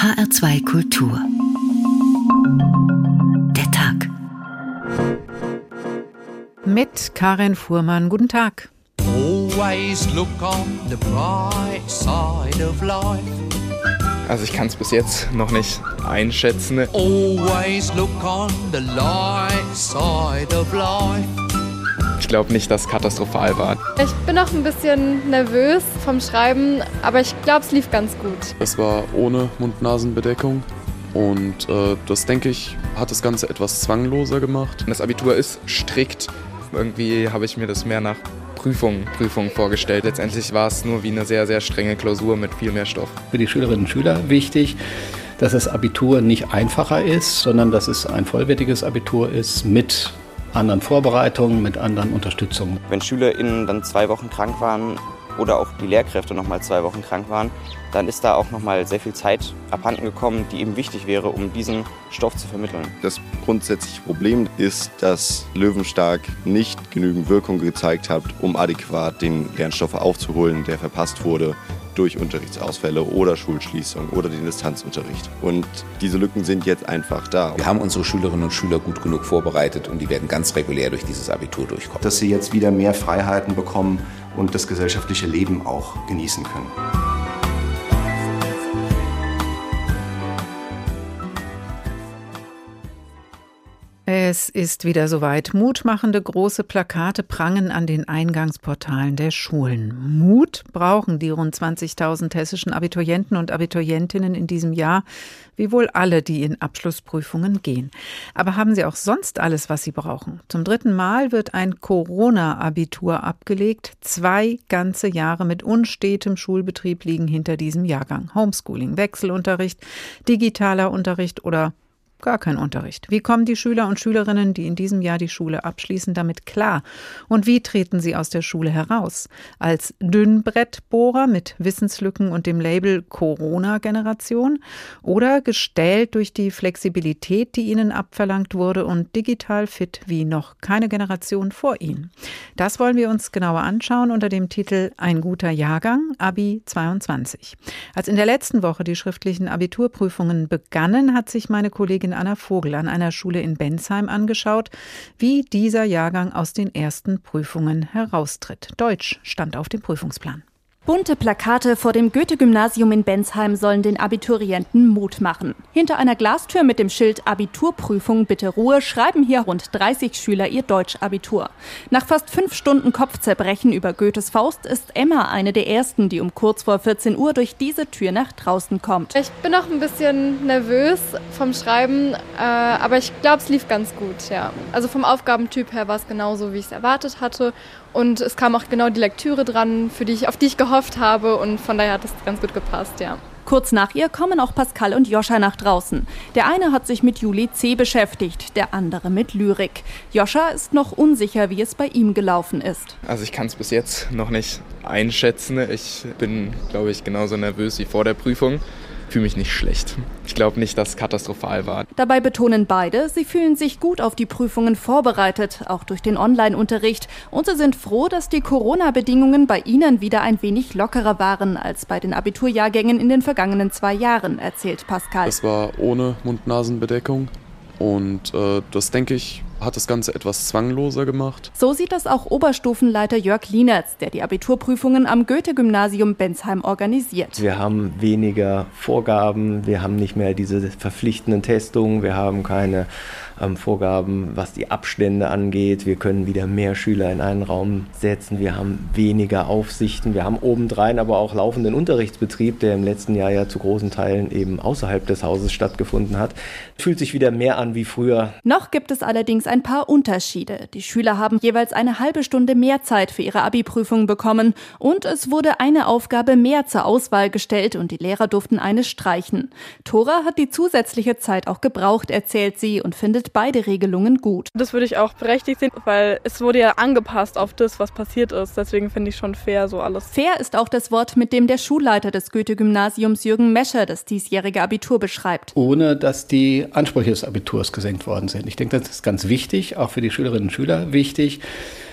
HR2 Kultur. Der Tag. Mit Karin Fuhrmann. Guten Tag. Always look on the bright side of life. Also ich kann es bis jetzt noch nicht einschätzen. Always look on the light side of life. Ich glaube nicht, dass es katastrophal war. Ich bin noch ein bisschen nervös vom Schreiben, aber ich glaube, es lief ganz gut. Es war ohne Mund-Nasen-Bedeckung und äh, das, denke ich, hat das Ganze etwas zwangloser gemacht. Das Abitur ist strikt. Irgendwie habe ich mir das mehr nach Prüfungen, Prüfungen vorgestellt. Letztendlich war es nur wie eine sehr, sehr strenge Klausur mit viel mehr Stoff. Für die Schülerinnen und Schüler wichtig, dass das Abitur nicht einfacher ist, sondern dass es ein vollwertiges Abitur ist mit anderen Vorbereitungen, mit anderen Unterstützungen. Wenn SchülerInnen dann zwei Wochen krank waren oder auch die Lehrkräfte noch mal zwei Wochen krank waren, dann ist da auch noch mal sehr viel Zeit abhanden gekommen, die eben wichtig wäre, um diesen Stoff zu vermitteln. Das grundsätzliche Problem ist, dass Löwenstark nicht genügend Wirkung gezeigt hat, um adäquat den Lernstoff aufzuholen, der verpasst wurde durch Unterrichtsausfälle oder Schulschließung oder den Distanzunterricht. Und diese Lücken sind jetzt einfach da. Wir haben unsere Schülerinnen und Schüler gut genug vorbereitet und die werden ganz regulär durch dieses Abitur durchkommen. Dass sie jetzt wieder mehr Freiheiten bekommen und das gesellschaftliche Leben auch genießen können. Es ist wieder soweit. Mutmachende große Plakate prangen an den Eingangsportalen der Schulen. Mut brauchen die rund 20.000 hessischen Abiturienten und Abiturientinnen in diesem Jahr, wie wohl alle, die in Abschlussprüfungen gehen. Aber haben sie auch sonst alles, was sie brauchen? Zum dritten Mal wird ein Corona-Abitur abgelegt. Zwei ganze Jahre mit unstetem Schulbetrieb liegen hinter diesem Jahrgang. Homeschooling, Wechselunterricht, digitaler Unterricht oder gar kein Unterricht. Wie kommen die Schüler und Schülerinnen, die in diesem Jahr die Schule abschließen, damit klar? Und wie treten sie aus der Schule heraus? Als Dünnbrettbohrer mit Wissenslücken und dem Label Corona-Generation? Oder gestellt durch die Flexibilität, die ihnen abverlangt wurde und digital fit wie noch keine Generation vor ihnen? Das wollen wir uns genauer anschauen unter dem Titel Ein guter Jahrgang, Abi 22. Als in der letzten Woche die schriftlichen Abiturprüfungen begannen, hat sich meine Kollegin Kollegin Anna Vogel an einer Schule in Bensheim angeschaut, wie dieser Jahrgang aus den ersten Prüfungen heraustritt. Deutsch stand auf dem Prüfungsplan. Bunte Plakate vor dem Goethe-Gymnasium in Bensheim sollen den Abiturienten Mut machen. Hinter einer Glastür mit dem Schild Abiturprüfung bitte Ruhe schreiben hier rund 30 Schüler ihr Deutsch-Abitur. Nach fast fünf Stunden Kopfzerbrechen über Goethes Faust ist Emma eine der ersten, die um kurz vor 14 Uhr durch diese Tür nach draußen kommt. Ich bin noch ein bisschen nervös vom Schreiben, äh, aber ich glaube, es lief ganz gut, ja. Also vom Aufgabentyp her war es genauso, wie ich es erwartet hatte. Und es kam auch genau die Lektüre dran, für die ich, auf die ich gehofft habe. Und von daher hat es ganz gut gepasst, ja. Kurz nach ihr kommen auch Pascal und Joscha nach draußen. Der eine hat sich mit Juli C. beschäftigt, der andere mit Lyrik. Joscha ist noch unsicher, wie es bei ihm gelaufen ist. Also ich kann es bis jetzt noch nicht einschätzen. Ich bin, glaube ich, genauso nervös wie vor der Prüfung fühle mich nicht schlecht. Ich glaube nicht, dass es katastrophal war. Dabei betonen beide, sie fühlen sich gut auf die Prüfungen vorbereitet, auch durch den Online-Unterricht. Und sie sind froh, dass die Corona-Bedingungen bei ihnen wieder ein wenig lockerer waren als bei den Abiturjahrgängen in den vergangenen zwei Jahren, erzählt Pascal. Es war ohne Mund-Nasen-Bedeckung und äh, das, denke ich, hat das Ganze etwas zwangloser gemacht. So sieht das auch Oberstufenleiter Jörg Lienertz, der die Abiturprüfungen am Goethe-Gymnasium Bensheim organisiert. Wir haben weniger Vorgaben, wir haben nicht mehr diese verpflichtenden Testungen, wir haben keine ähm, Vorgaben, was die Abstände angeht. Wir können wieder mehr Schüler in einen Raum setzen, wir haben weniger Aufsichten, wir haben obendrein aber auch laufenden Unterrichtsbetrieb, der im letzten Jahr ja zu großen Teilen eben außerhalb des Hauses stattgefunden hat. Fühlt sich wieder mehr an wie früher. Noch gibt es allerdings ein paar Unterschiede. Die Schüler haben jeweils eine halbe Stunde mehr Zeit für ihre Abi-Prüfung bekommen und es wurde eine Aufgabe mehr zur Auswahl gestellt und die Lehrer durften eine streichen. Tora hat die zusätzliche Zeit auch gebraucht, erzählt sie und findet beide Regelungen gut. Das würde ich auch berechtigt sehen, weil es wurde ja angepasst auf das, was passiert ist. Deswegen finde ich schon fair so alles. Fair ist auch das Wort, mit dem der Schulleiter des Goethe-Gymnasiums Jürgen Mescher das diesjährige Abitur beschreibt. Ohne dass die Ansprüche des Abiturs gesenkt worden sind. Ich denke, das ist ganz wichtig wichtig, auch für die Schülerinnen und Schüler wichtig,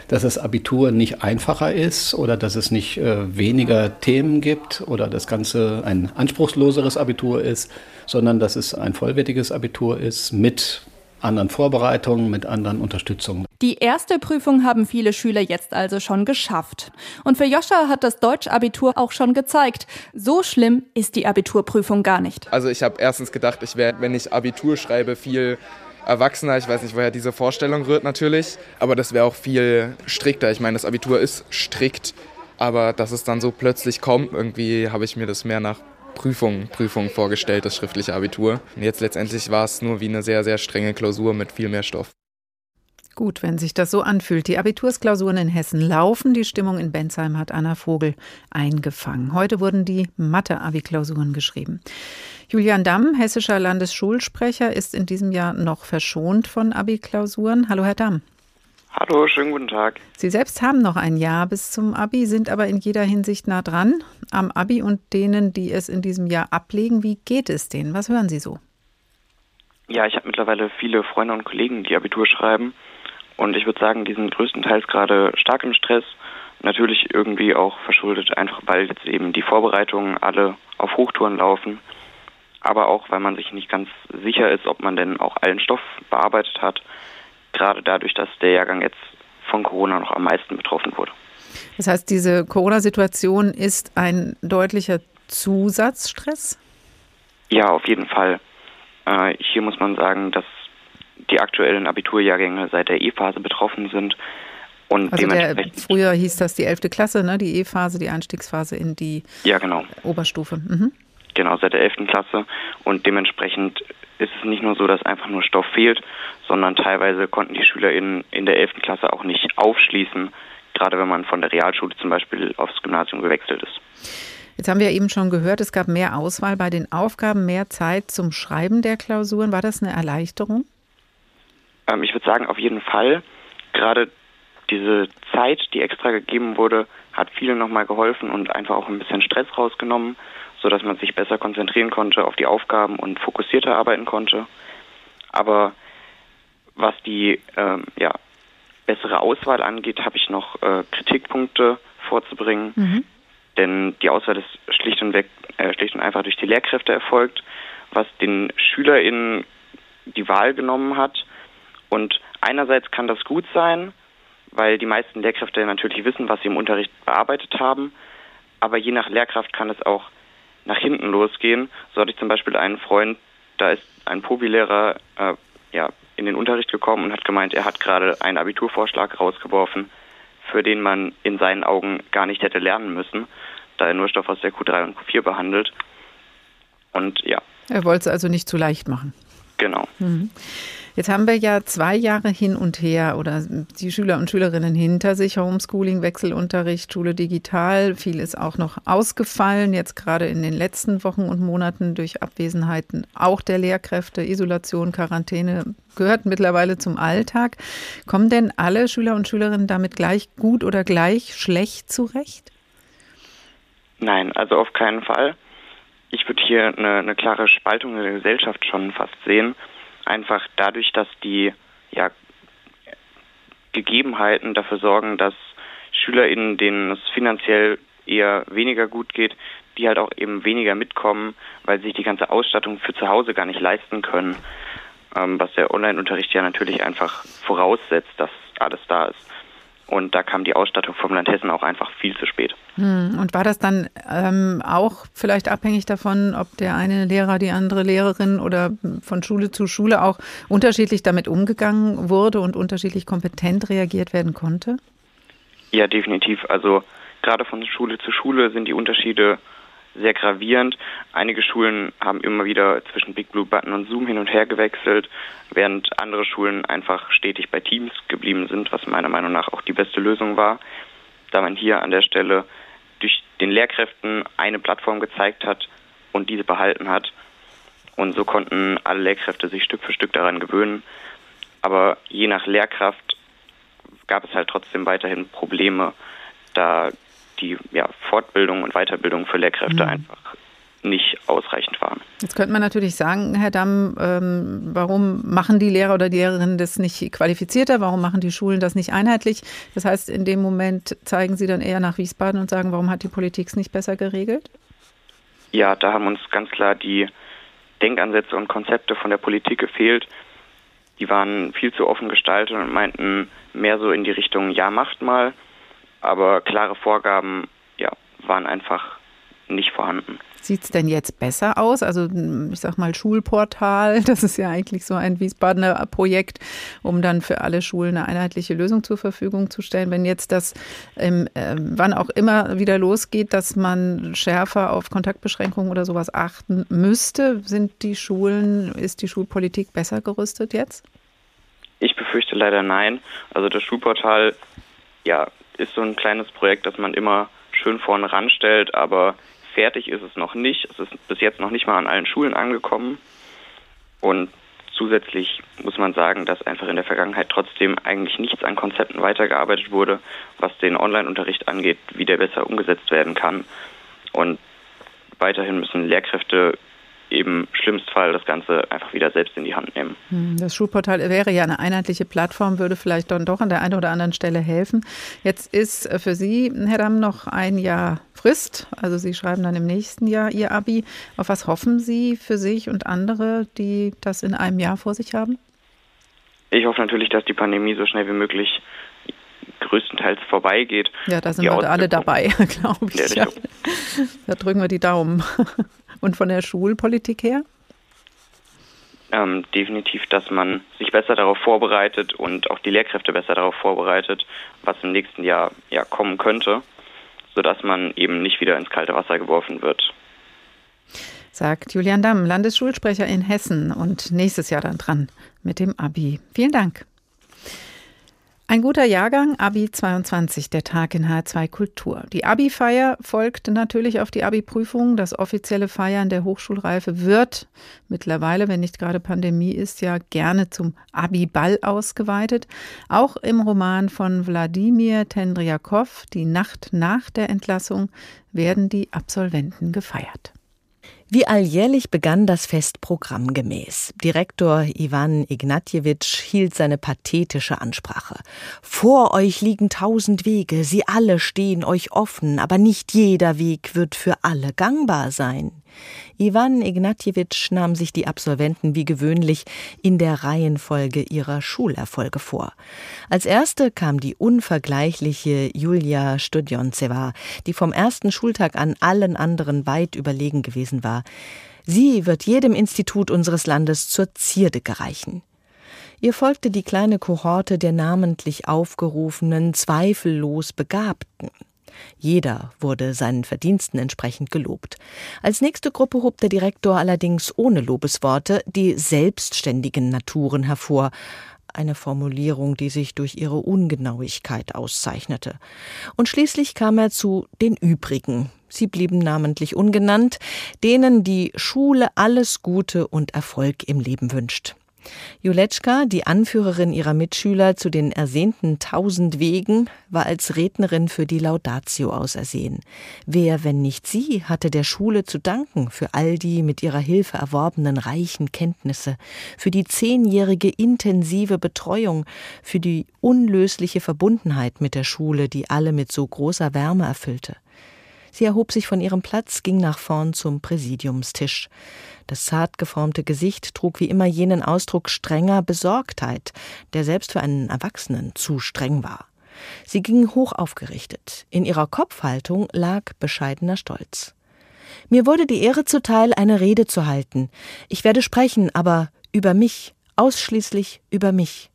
dass das Abitur nicht einfacher ist oder dass es nicht äh, weniger Themen gibt oder das Ganze ein anspruchsloseres Abitur ist, sondern dass es ein vollwertiges Abitur ist mit anderen Vorbereitungen, mit anderen Unterstützungen. Die erste Prüfung haben viele Schüler jetzt also schon geschafft. Und für Joscha hat das Deutschabitur auch schon gezeigt, so schlimm ist die Abiturprüfung gar nicht. Also ich habe erstens gedacht, ich werde, wenn ich Abitur schreibe, viel erwachsener. Ich weiß nicht, woher diese Vorstellung rührt natürlich, aber das wäre auch viel strikter. Ich meine, das Abitur ist strikt, aber dass es dann so plötzlich kommt, irgendwie habe ich mir das mehr nach Prüfung, Prüfung vorgestellt, das schriftliche Abitur. Und jetzt letztendlich war es nur wie eine sehr, sehr strenge Klausur mit viel mehr Stoff. Gut, wenn sich das so anfühlt. Die Abitursklausuren in Hessen laufen. Die Stimmung in Bensheim hat Anna Vogel eingefangen. Heute wurden die Mathe-Abi-Klausuren geschrieben. Julian Damm, hessischer Landesschulsprecher, ist in diesem Jahr noch verschont von Abi-Klausuren. Hallo, Herr Damm. Hallo, schönen guten Tag. Sie selbst haben noch ein Jahr bis zum Abi, sind aber in jeder Hinsicht nah dran am Abi und denen, die es in diesem Jahr ablegen. Wie geht es denen? Was hören Sie so? Ja, ich habe mittlerweile viele Freunde und Kollegen, die Abitur schreiben. Und ich würde sagen, die sind größtenteils gerade stark im Stress. Natürlich irgendwie auch verschuldet, einfach weil jetzt eben die Vorbereitungen alle auf Hochtouren laufen. Aber auch, weil man sich nicht ganz sicher ist, ob man denn auch allen Stoff bearbeitet hat gerade dadurch, dass der Jahrgang jetzt von Corona noch am meisten betroffen wurde. Das heißt, diese Corona-Situation ist ein deutlicher Zusatzstress? Ja, auf jeden Fall. Äh, hier muss man sagen, dass die aktuellen Abiturjahrgänge seit der E-Phase betroffen sind. Und also der, früher hieß das die 11. Klasse, ne? die E-Phase, die Einstiegsphase in die ja, genau. Oberstufe. Mhm. Genau, seit der 11. Klasse. Und dementsprechend ist es nicht nur so, dass einfach nur Stoff fehlt, sondern teilweise konnten die SchülerInnen in der 11. Klasse auch nicht aufschließen, gerade wenn man von der Realschule zum Beispiel aufs Gymnasium gewechselt ist. Jetzt haben wir eben schon gehört, es gab mehr Auswahl bei den Aufgaben, mehr Zeit zum Schreiben der Klausuren. War das eine Erleichterung? Ähm, ich würde sagen, auf jeden Fall. Gerade diese Zeit, die extra gegeben wurde, hat vielen nochmal geholfen und einfach auch ein bisschen Stress rausgenommen sodass man sich besser konzentrieren konnte auf die Aufgaben und fokussierter arbeiten konnte. Aber was die ähm, ja, bessere Auswahl angeht, habe ich noch äh, Kritikpunkte vorzubringen. Mhm. Denn die Auswahl ist schlicht und, weg, äh, schlicht und einfach durch die Lehrkräfte erfolgt, was den SchülerInnen die Wahl genommen hat. Und einerseits kann das gut sein, weil die meisten Lehrkräfte natürlich wissen, was sie im Unterricht bearbeitet haben. Aber je nach Lehrkraft kann es auch nach hinten losgehen. So hatte ich zum Beispiel einen Freund, da ist ein Pobi-Lehrer äh, ja, in den Unterricht gekommen und hat gemeint, er hat gerade einen Abiturvorschlag rausgeworfen, für den man in seinen Augen gar nicht hätte lernen müssen, da er nur Stoff aus der Q3 und Q4 behandelt. Und ja. Er wollte es also nicht zu leicht machen. Genau. Mhm. Jetzt haben wir ja zwei Jahre hin und her oder die Schüler und Schülerinnen hinter sich, Homeschooling, Wechselunterricht, Schule digital. Viel ist auch noch ausgefallen, jetzt gerade in den letzten Wochen und Monaten durch Abwesenheiten auch der Lehrkräfte, Isolation, Quarantäne gehört mittlerweile zum Alltag. Kommen denn alle Schüler und Schülerinnen damit gleich gut oder gleich schlecht zurecht? Nein, also auf keinen Fall. Ich würde hier eine, eine klare Spaltung in der Gesellschaft schon fast sehen einfach dadurch, dass die ja, Gegebenheiten dafür sorgen, dass SchülerInnen, denen es finanziell eher weniger gut geht, die halt auch eben weniger mitkommen, weil sie sich die ganze Ausstattung für zu Hause gar nicht leisten können, ähm, was der Online-Unterricht ja natürlich einfach voraussetzt, dass alles da ist. Und da kam die Ausstattung vom Land Hessen auch einfach viel zu spät. Hm, und war das dann ähm, auch vielleicht abhängig davon, ob der eine Lehrer, die andere Lehrerin oder von Schule zu Schule auch unterschiedlich damit umgegangen wurde und unterschiedlich kompetent reagiert werden konnte? Ja, definitiv. Also gerade von Schule zu Schule sind die Unterschiede sehr gravierend. Einige Schulen haben immer wieder zwischen Big Blue Button und Zoom hin und her gewechselt, während andere Schulen einfach stetig bei Teams geblieben sind, was meiner Meinung nach auch die beste Lösung war, da man hier an der Stelle durch den Lehrkräften eine Plattform gezeigt hat und diese behalten hat. Und so konnten alle Lehrkräfte sich Stück für Stück daran gewöhnen. Aber je nach Lehrkraft gab es halt trotzdem weiterhin Probleme, da die ja, Fortbildung und Weiterbildung für Lehrkräfte mhm. einfach nicht ausreichend waren. Jetzt könnte man natürlich sagen, Herr Damm, ähm, warum machen die Lehrer oder die Lehrerinnen das nicht qualifizierter? Warum machen die Schulen das nicht einheitlich? Das heißt, in dem Moment zeigen Sie dann eher nach Wiesbaden und sagen, warum hat die Politik es nicht besser geregelt? Ja, da haben uns ganz klar die Denkansätze und Konzepte von der Politik gefehlt. Die waren viel zu offen gestaltet und meinten mehr so in die Richtung, ja, macht mal, aber klare Vorgaben ja, waren einfach nicht vorhanden. Sieht es denn jetzt besser aus? Also ich sag mal Schulportal, das ist ja eigentlich so ein Wiesbadener Projekt, um dann für alle Schulen eine einheitliche Lösung zur Verfügung zu stellen. Wenn jetzt das ähm, äh, wann auch immer wieder losgeht, dass man schärfer auf Kontaktbeschränkungen oder sowas achten müsste, sind die Schulen, ist die Schulpolitik besser gerüstet jetzt? Ich befürchte leider nein. Also das Schulportal, ja, ist so ein kleines Projekt, das man immer schön vorne ranstellt, aber fertig ist es noch nicht. Es ist bis jetzt noch nicht mal an allen Schulen angekommen. Und zusätzlich muss man sagen, dass einfach in der Vergangenheit trotzdem eigentlich nichts an Konzepten weitergearbeitet wurde, was den Online-Unterricht angeht, wie der besser umgesetzt werden kann. Und weiterhin müssen Lehrkräfte eben schlimmst Fall das Ganze einfach wieder selbst in die Hand nehmen. Hm, das Schulportal wäre ja eine einheitliche Plattform, würde vielleicht dann doch an der einen oder anderen Stelle helfen. Jetzt ist für Sie, Herr Damm, noch ein Jahr Frist. Also Sie schreiben dann im nächsten Jahr Ihr Abi. Auf was hoffen Sie für sich und andere, die das in einem Jahr vor sich haben? Ich hoffe natürlich, dass die Pandemie so schnell wie möglich größtenteils vorbeigeht. Ja, da sind wir alle dabei, glaube ich. Ja. Da drücken wir die Daumen. Und von der Schulpolitik her? Ähm, definitiv, dass man sich besser darauf vorbereitet und auch die Lehrkräfte besser darauf vorbereitet, was im nächsten Jahr ja kommen könnte, sodass man eben nicht wieder ins kalte Wasser geworfen wird. Sagt Julian Damm, Landesschulsprecher in Hessen und nächstes Jahr dann dran mit dem Abi. Vielen Dank. Ein guter Jahrgang, Abi 22, der Tag in H2 Kultur. Die Abi-Feier folgt natürlich auf die Abi-Prüfung. Das offizielle Feiern der Hochschulreife wird mittlerweile, wenn nicht gerade Pandemie ist, ja gerne zum Abi-Ball ausgeweitet. Auch im Roman von Wladimir Tendriakow, Die Nacht nach der Entlassung, werden die Absolventen gefeiert. Wie alljährlich begann das Fest programmgemäß. Direktor Ivan Ignatjewitsch hielt seine pathetische Ansprache. Vor euch liegen tausend Wege, sie alle stehen euch offen, aber nicht jeder Weg wird für alle gangbar sein. Iwan Ignatjewitsch nahm sich die Absolventen wie gewöhnlich in der Reihenfolge ihrer Schulerfolge vor. Als erste kam die unvergleichliche Julia Studjontseva, die vom ersten Schultag an allen anderen weit überlegen gewesen war. Sie wird jedem Institut unseres Landes zur Zierde gereichen. Ihr folgte die kleine Kohorte der namentlich aufgerufenen, zweifellos Begabten. Jeder wurde seinen Verdiensten entsprechend gelobt. Als nächste Gruppe hob der Direktor allerdings ohne Lobesworte die selbstständigen Naturen hervor, eine Formulierung, die sich durch ihre Ungenauigkeit auszeichnete. Und schließlich kam er zu den übrigen. Sie blieben namentlich ungenannt, denen die Schule alles Gute und Erfolg im Leben wünscht. Juletschka, die Anführerin ihrer Mitschüler zu den ersehnten Tausend Wegen, war als Rednerin für die Laudatio ausersehen. Wer, wenn nicht sie, hatte der Schule zu danken für all die mit ihrer Hilfe erworbenen reichen Kenntnisse, für die zehnjährige intensive Betreuung, für die unlösliche Verbundenheit mit der Schule, die alle mit so großer Wärme erfüllte. Sie erhob sich von ihrem Platz, ging nach vorn zum Präsidiumstisch. Das zart geformte Gesicht trug wie immer jenen Ausdruck strenger Besorgtheit, der selbst für einen Erwachsenen zu streng war. Sie ging hoch aufgerichtet. In ihrer Kopfhaltung lag bescheidener Stolz. Mir wurde die Ehre zuteil, eine Rede zu halten. Ich werde sprechen, aber über mich, ausschließlich über mich.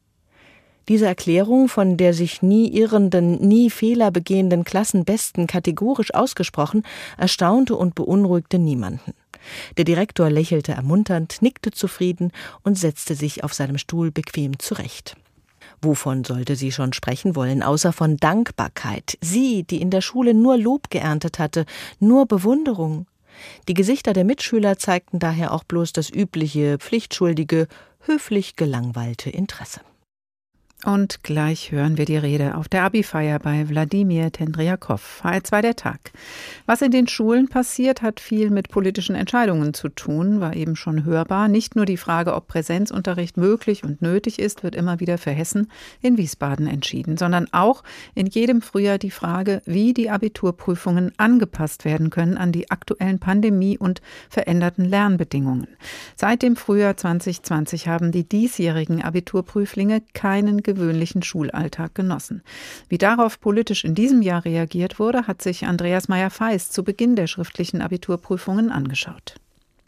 Diese Erklärung von der sich nie irrenden, nie Fehler begehenden Klassenbesten kategorisch ausgesprochen, erstaunte und beunruhigte niemanden. Der Direktor lächelte ermunternd, nickte zufrieden und setzte sich auf seinem Stuhl bequem zurecht. Wovon sollte sie schon sprechen wollen, außer von Dankbarkeit? Sie, die in der Schule nur Lob geerntet hatte, nur Bewunderung. Die Gesichter der Mitschüler zeigten daher auch bloß das übliche, pflichtschuldige, höflich gelangweilte Interesse. Und gleich hören wir die Rede auf der Abi-Feier bei Wladimir Tendriakow, HR2 der Tag. Was in den Schulen passiert, hat viel mit politischen Entscheidungen zu tun, war eben schon hörbar. Nicht nur die Frage, ob Präsenzunterricht möglich und nötig ist, wird immer wieder für Hessen in Wiesbaden entschieden, sondern auch in jedem Frühjahr die Frage, wie die Abiturprüfungen angepasst werden können an die aktuellen Pandemie- und veränderten Lernbedingungen. Seit dem Frühjahr 2020 haben die diesjährigen Abiturprüflinge keinen gewöhnlichen Schulalltag genossen. Wie darauf politisch in diesem Jahr reagiert wurde, hat sich Andreas Meyer-Feist zu Beginn der schriftlichen Abiturprüfungen angeschaut.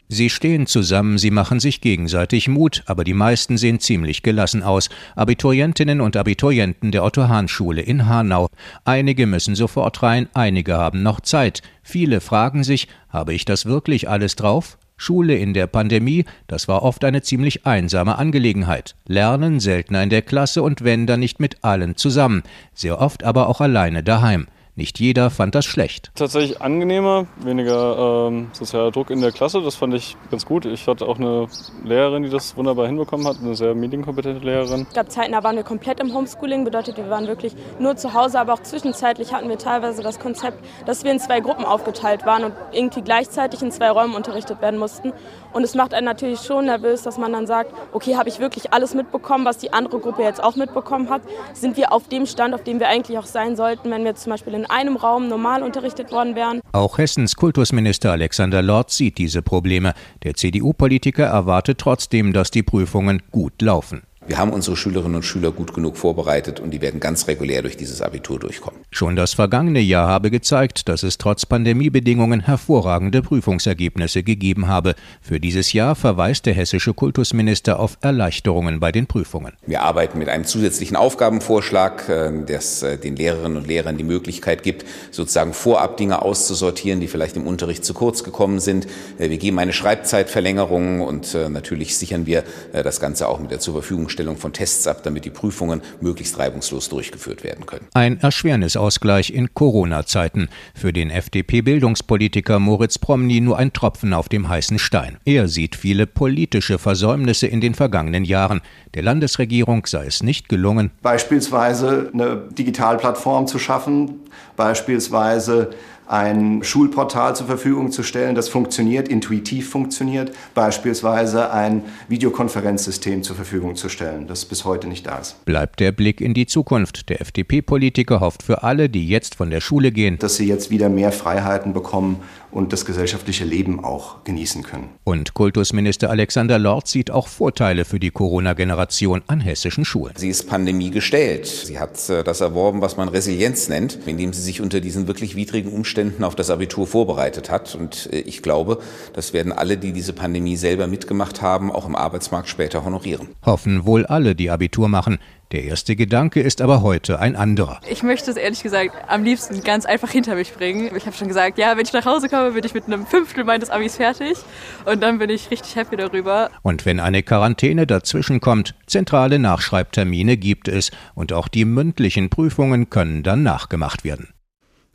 Sie stehen zusammen, sie machen sich gegenseitig Mut, aber die meisten sehen ziemlich gelassen aus. Abiturientinnen und Abiturienten der Otto-Hahn-Schule in Hanau. Einige müssen sofort rein, einige haben noch Zeit. Viele fragen sich, habe ich das wirklich alles drauf? Schule in der Pandemie, das war oft eine ziemlich einsame Angelegenheit. Lernen seltener in der Klasse und wenn dann nicht mit allen zusammen, sehr oft aber auch alleine daheim. Nicht jeder fand das schlecht. Tatsächlich angenehmer, weniger ähm, sozialer Druck in der Klasse, das fand ich ganz gut. Ich hatte auch eine Lehrerin, die das wunderbar hinbekommen hat, eine sehr medienkompetente Lehrerin. Es gab Zeiten, da waren wir komplett im Homeschooling, bedeutet, wir waren wirklich nur zu Hause, aber auch zwischenzeitlich hatten wir teilweise das Konzept, dass wir in zwei Gruppen aufgeteilt waren und irgendwie gleichzeitig in zwei Räumen unterrichtet werden mussten. Und es macht einen natürlich schon nervös, dass man dann sagt, okay, habe ich wirklich alles mitbekommen, was die andere Gruppe jetzt auch mitbekommen hat? Sind wir auf dem Stand, auf dem wir eigentlich auch sein sollten, wenn wir zum Beispiel in einem Raum normal unterrichtet worden wären? Auch Hessens Kultusminister Alexander Lorz sieht diese Probleme. Der CDU-Politiker erwartet trotzdem, dass die Prüfungen gut laufen. Wir haben unsere Schülerinnen und Schüler gut genug vorbereitet und die werden ganz regulär durch dieses Abitur durchkommen. Schon das vergangene Jahr habe gezeigt, dass es trotz Pandemiebedingungen hervorragende Prüfungsergebnisse gegeben habe. Für dieses Jahr verweist der hessische Kultusminister auf Erleichterungen bei den Prüfungen. Wir arbeiten mit einem zusätzlichen Aufgabenvorschlag, äh, das äh, den Lehrerinnen und Lehrern die Möglichkeit gibt, sozusagen vorab Dinge auszusortieren, die vielleicht im Unterricht zu kurz gekommen sind. Äh, wir geben eine Schreibzeitverlängerung und natürlich sichern wir das Ganze auch mit der zur Verfügung Stellung von Tests ab, damit die Prüfungen möglichst reibungslos durchgeführt werden können. Ein Erschwernisausgleich in Corona-Zeiten. Für den FDP-Bildungspolitiker Moritz Promny nur ein Tropfen auf dem heißen Stein. Er sieht viele politische Versäumnisse in den vergangenen Jahren. Der Landesregierung sei es nicht gelungen, beispielsweise eine Digitalplattform zu schaffen, beispielsweise ein Schulportal zur Verfügung zu stellen, das funktioniert, intuitiv funktioniert, beispielsweise ein Videokonferenzsystem zur Verfügung zu stellen, das bis heute nicht da ist. Bleibt der Blick in die Zukunft. Der FDP-Politiker hofft für alle, die jetzt von der Schule gehen, dass sie jetzt wieder mehr Freiheiten bekommen und das gesellschaftliche Leben auch genießen können. Und Kultusminister Alexander Lorz sieht auch Vorteile für die Corona-Generation an hessischen Schulen. Sie ist Pandemie gestellt. Sie hat äh, das erworben, was man Resilienz nennt, indem sie sich unter diesen wirklich widrigen Umständen auf das Abitur vorbereitet hat. Und äh, ich glaube, das werden alle, die diese Pandemie selber mitgemacht haben, auch im Arbeitsmarkt später honorieren. Hoffen wohl alle, die Abitur machen. Der erste Gedanke ist aber heute ein anderer. Ich möchte es ehrlich gesagt am liebsten ganz einfach hinter mich bringen. Ich habe schon gesagt, ja, wenn ich nach Hause komme, bin ich mit einem Fünftel meines Abis fertig und dann bin ich richtig happy darüber. Und wenn eine Quarantäne dazwischen kommt, zentrale Nachschreibtermine gibt es und auch die mündlichen Prüfungen können dann nachgemacht werden.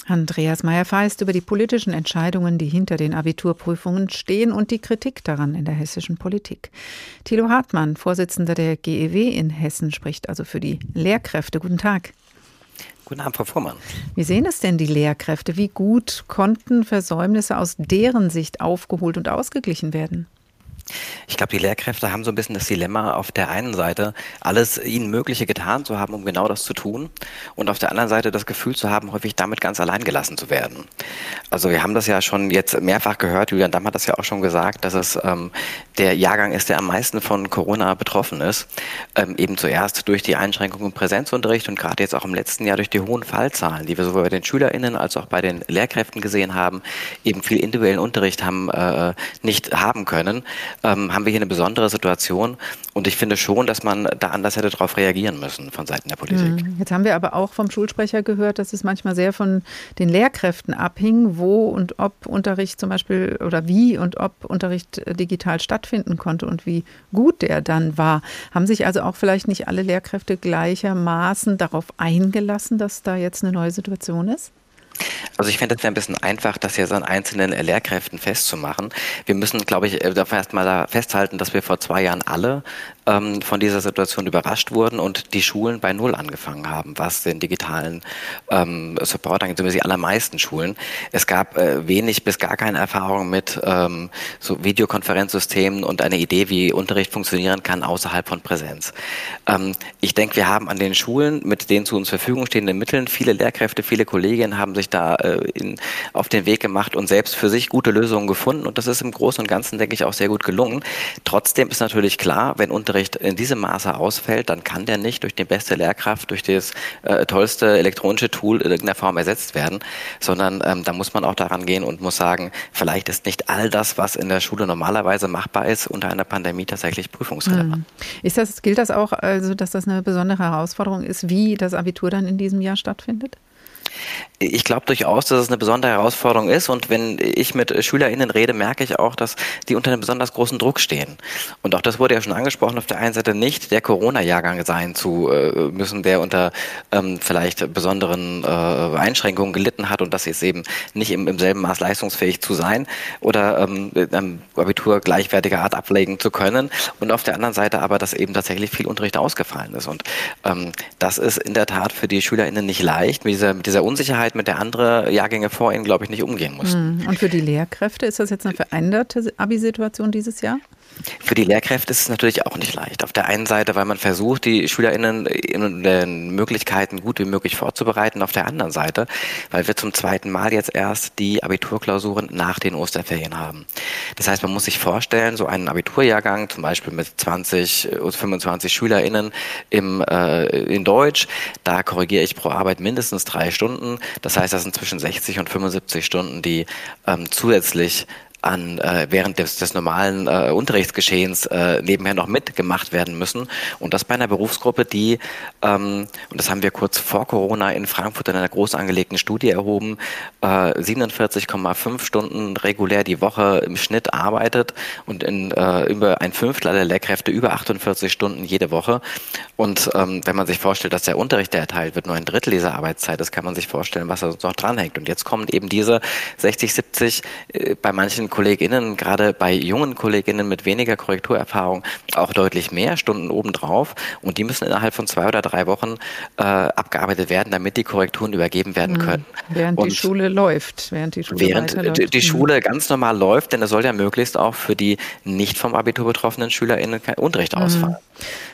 Andreas Meyer-Feist über die politischen Entscheidungen, die hinter den Abiturprüfungen stehen und die Kritik daran in der hessischen Politik. Thilo Hartmann, Vorsitzender der GEW in Hessen, spricht also für die Lehrkräfte. Guten Tag. Guten Abend, Frau Vormann. Wie sehen es denn die Lehrkräfte? Wie gut konnten Versäumnisse aus deren Sicht aufgeholt und ausgeglichen werden? Ich glaube, die Lehrkräfte haben so ein bisschen das Dilemma, auf der einen Seite alles ihnen Mögliche getan zu haben, um genau das zu tun, und auf der anderen Seite das Gefühl zu haben, häufig damit ganz allein gelassen zu werden. Also wir haben das ja schon jetzt mehrfach gehört, Julian Damm hat das ja auch schon gesagt, dass es ähm, der Jahrgang ist, der am meisten von Corona betroffen ist. Ähm, eben zuerst durch die Einschränkungen im Präsenzunterricht und gerade jetzt auch im letzten Jahr durch die hohen Fallzahlen, die wir sowohl bei den SchülerInnen als auch bei den Lehrkräften gesehen haben, eben viel individuellen Unterricht haben äh, nicht haben können ähm, haben wir hier eine besondere Situation. Und ich finde schon, dass man da anders hätte darauf reagieren müssen von Seiten der Politik. Hm. Jetzt haben wir aber auch vom Schulsprecher gehört, dass es manchmal sehr von den Lehrkräften abhing, wo und ob Unterricht zum Beispiel oder wie und ob Unterricht äh, digital stattfinden konnte und wie gut der dann war. Haben sich also auch vielleicht nicht alle Lehrkräfte gleichermaßen darauf eingelassen, dass da jetzt eine neue Situation ist? Also ich fände es ein bisschen einfach, das jetzt an einzelnen Lehrkräften festzumachen. Wir müssen, glaube ich, erstmal festhalten, dass wir vor zwei Jahren alle ähm, von dieser Situation überrascht wurden und die Schulen bei Null angefangen haben, was den digitalen ähm, Support angeht, zumindest die allermeisten Schulen. Es gab äh, wenig bis gar keine Erfahrung mit ähm, so Videokonferenzsystemen und eine Idee, wie Unterricht funktionieren kann außerhalb von Präsenz. Ähm, ich denke, wir haben an den Schulen mit den zu uns Verfügung stehenden Mitteln, viele Lehrkräfte, viele Kolleginnen haben sich da äh, in, auf den Weg gemacht und selbst für sich gute Lösungen gefunden. Und das ist im Großen und Ganzen, denke ich, auch sehr gut gelungen. Trotzdem ist natürlich klar, wenn Unterricht in diesem Maße ausfällt, dann kann der nicht durch die beste Lehrkraft, durch das äh, tollste elektronische Tool in irgendeiner Form ersetzt werden, sondern ähm, da muss man auch daran gehen und muss sagen, vielleicht ist nicht all das, was in der Schule normalerweise machbar ist, unter einer Pandemie tatsächlich prüfungsrelevant. Hm. Ist das, gilt das auch, also, dass das eine besondere Herausforderung ist, wie das Abitur dann in diesem Jahr stattfindet? Ich glaube durchaus, dass es eine besondere Herausforderung ist. Und wenn ich mit SchülerInnen rede, merke ich auch, dass die unter einem besonders großen Druck stehen. Und auch das wurde ja schon angesprochen, auf der einen Seite nicht der Corona-Jahrgang sein zu äh, müssen, der unter ähm, vielleicht besonderen äh, Einschränkungen gelitten hat und das ist eben nicht im, im selben Maß leistungsfähig zu sein oder ähm, Abitur gleichwertiger Art ablegen zu können. Und auf der anderen Seite aber, dass eben tatsächlich viel Unterricht ausgefallen ist. Und ähm, das ist in der Tat für die SchülerInnen nicht leicht, mit dieser, mit dieser Unsicherheit, mit der andere Jahrgänge vor ihnen, glaube ich, nicht umgehen mussten. Hm. Und für die Lehrkräfte ist das jetzt eine veränderte Abi-Situation dieses Jahr? Für die Lehrkräfte ist es natürlich auch nicht leicht. Auf der einen Seite, weil man versucht, die SchülerInnen in den Möglichkeiten gut wie möglich vorzubereiten. Auf der anderen Seite, weil wir zum zweiten Mal jetzt erst die Abiturklausuren nach den Osterferien haben. Das heißt, man muss sich vorstellen, so einen Abiturjahrgang, zum Beispiel mit 20, 25 SchülerInnen im, äh, in Deutsch, da korrigiere ich pro Arbeit mindestens drei Stunden. Das heißt, das sind zwischen 60 und 75 Stunden, die ähm, zusätzlich an äh, während des, des normalen äh, Unterrichtsgeschehens äh, nebenher noch mitgemacht werden müssen. Und das bei einer Berufsgruppe, die, ähm, und das haben wir kurz vor Corona in Frankfurt in einer groß angelegten Studie erhoben, äh, 47,5 Stunden regulär die Woche im Schnitt arbeitet und in äh, über ein Fünftel aller Lehrkräfte über 48 Stunden jede Woche. Und ähm, wenn man sich vorstellt, dass der Unterricht, der erteilt wird, nur ein Drittel dieser Arbeitszeit ist, kann man sich vorstellen, was da noch dranhängt. Und jetzt kommen eben diese 60, 70 äh, bei manchen KollegInnen, gerade bei jungen KollegInnen mit weniger Korrekturerfahrung, auch deutlich mehr Stunden obendrauf. Und die müssen innerhalb von zwei oder drei Wochen äh, abgearbeitet werden, damit die Korrekturen übergeben werden mhm. können. Während und die Schule läuft. Während die Schule während die, mhm. Schule ganz normal läuft, denn es soll ja möglichst auch für die nicht vom Abitur betroffenen SchülerInnen kein Unterricht mhm. ausfallen.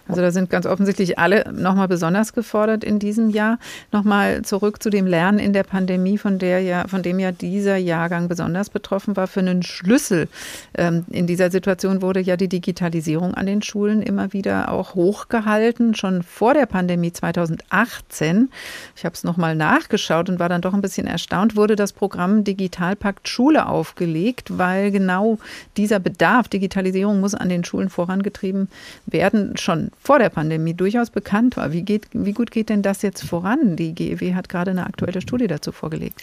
Also da sind ganz offensichtlich alle nochmal besonders gefordert in diesem Jahr. Nochmal zurück zu dem Lernen in der Pandemie, von, der ja, von dem ja dieser Jahrgang besonders betroffen war. Für einen Schlüssel ähm, in dieser Situation wurde ja die Digitalisierung an den Schulen immer wieder auch hochgehalten. Schon vor der Pandemie 2018, ich habe es nochmal nachgeschaut und war dann doch ein bisschen erstaunt, wurde das Programm Digitalpakt Schule aufgelegt, weil genau dieser Bedarf, Digitalisierung muss an den Schulen vorangetrieben werden, schon vor der Pandemie durchaus bekannt war. Wie, geht, wie gut geht denn das jetzt voran? Die GEW hat gerade eine aktuelle Studie dazu vorgelegt.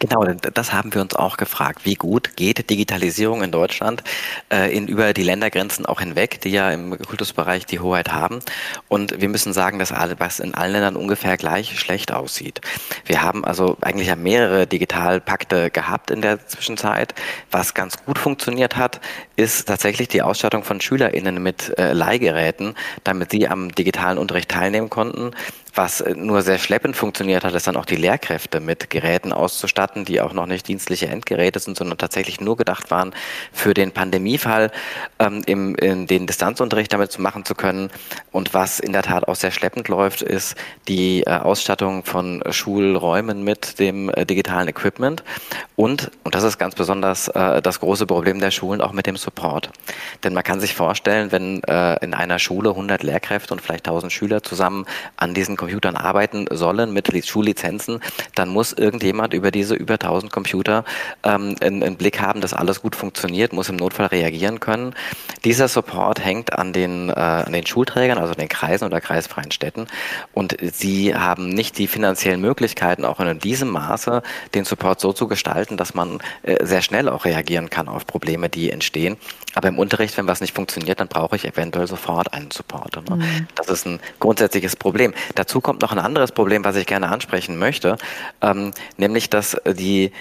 Genau, das haben wir uns auch gefragt. Wie gut geht Digitalisierung in Deutschland äh, in, über die Ländergrenzen auch hinweg, die ja im Kultusbereich die Hoheit haben? Und wir müssen sagen, dass was in allen Ländern ungefähr gleich schlecht aussieht. Wir haben also eigentlich ja mehrere Digitalpakte gehabt in der Zwischenzeit. Was ganz gut funktioniert hat, ist tatsächlich die Ausstattung von SchülerInnen mit äh, Leihgeräten, damit sie am digitalen Unterricht teilnehmen konnten. Was äh, nur sehr schleppend funktioniert hat, ist dann auch die Lehrkräfte mit Geräten auszustatten, die auch noch nicht dienstliche Endgeräte sind, sondern tatsächlich nur gedacht waren, für den Pandemiefall ähm, im, in den Distanzunterricht damit zu machen zu können. Und was in der Tat auch sehr schleppend läuft, ist die äh, Ausstattung von Schulräumen mit dem äh, digitalen Equipment und, und das ist ganz besonders äh, das große Problem der Schulen, auch mit dem Support. Denn man kann sich vorstellen, wenn äh, in einer Schule 100 Lehrkräfte und vielleicht 1000 Schüler zusammen an diesen Computern arbeiten sollen mit Schullizenzen, dann muss irgendjemand über diese über 1000 Computer ähm, einen, Blick haben, dass alles gut funktioniert, muss im Notfall reagieren können. Dieser Support hängt an den, äh, an den Schulträgern, also den Kreisen oder kreisfreien Städten. Und sie haben nicht die finanziellen Möglichkeiten, auch in diesem Maße den Support so zu gestalten, dass man äh, sehr schnell auch reagieren kann auf Probleme, die entstehen. Aber im Unterricht, wenn was nicht funktioniert, dann brauche ich eventuell sofort einen Support. Ne? Mhm. Das ist ein grundsätzliches Problem. Dazu kommt noch ein anderes Problem, was ich gerne ansprechen möchte, ähm, nämlich dass die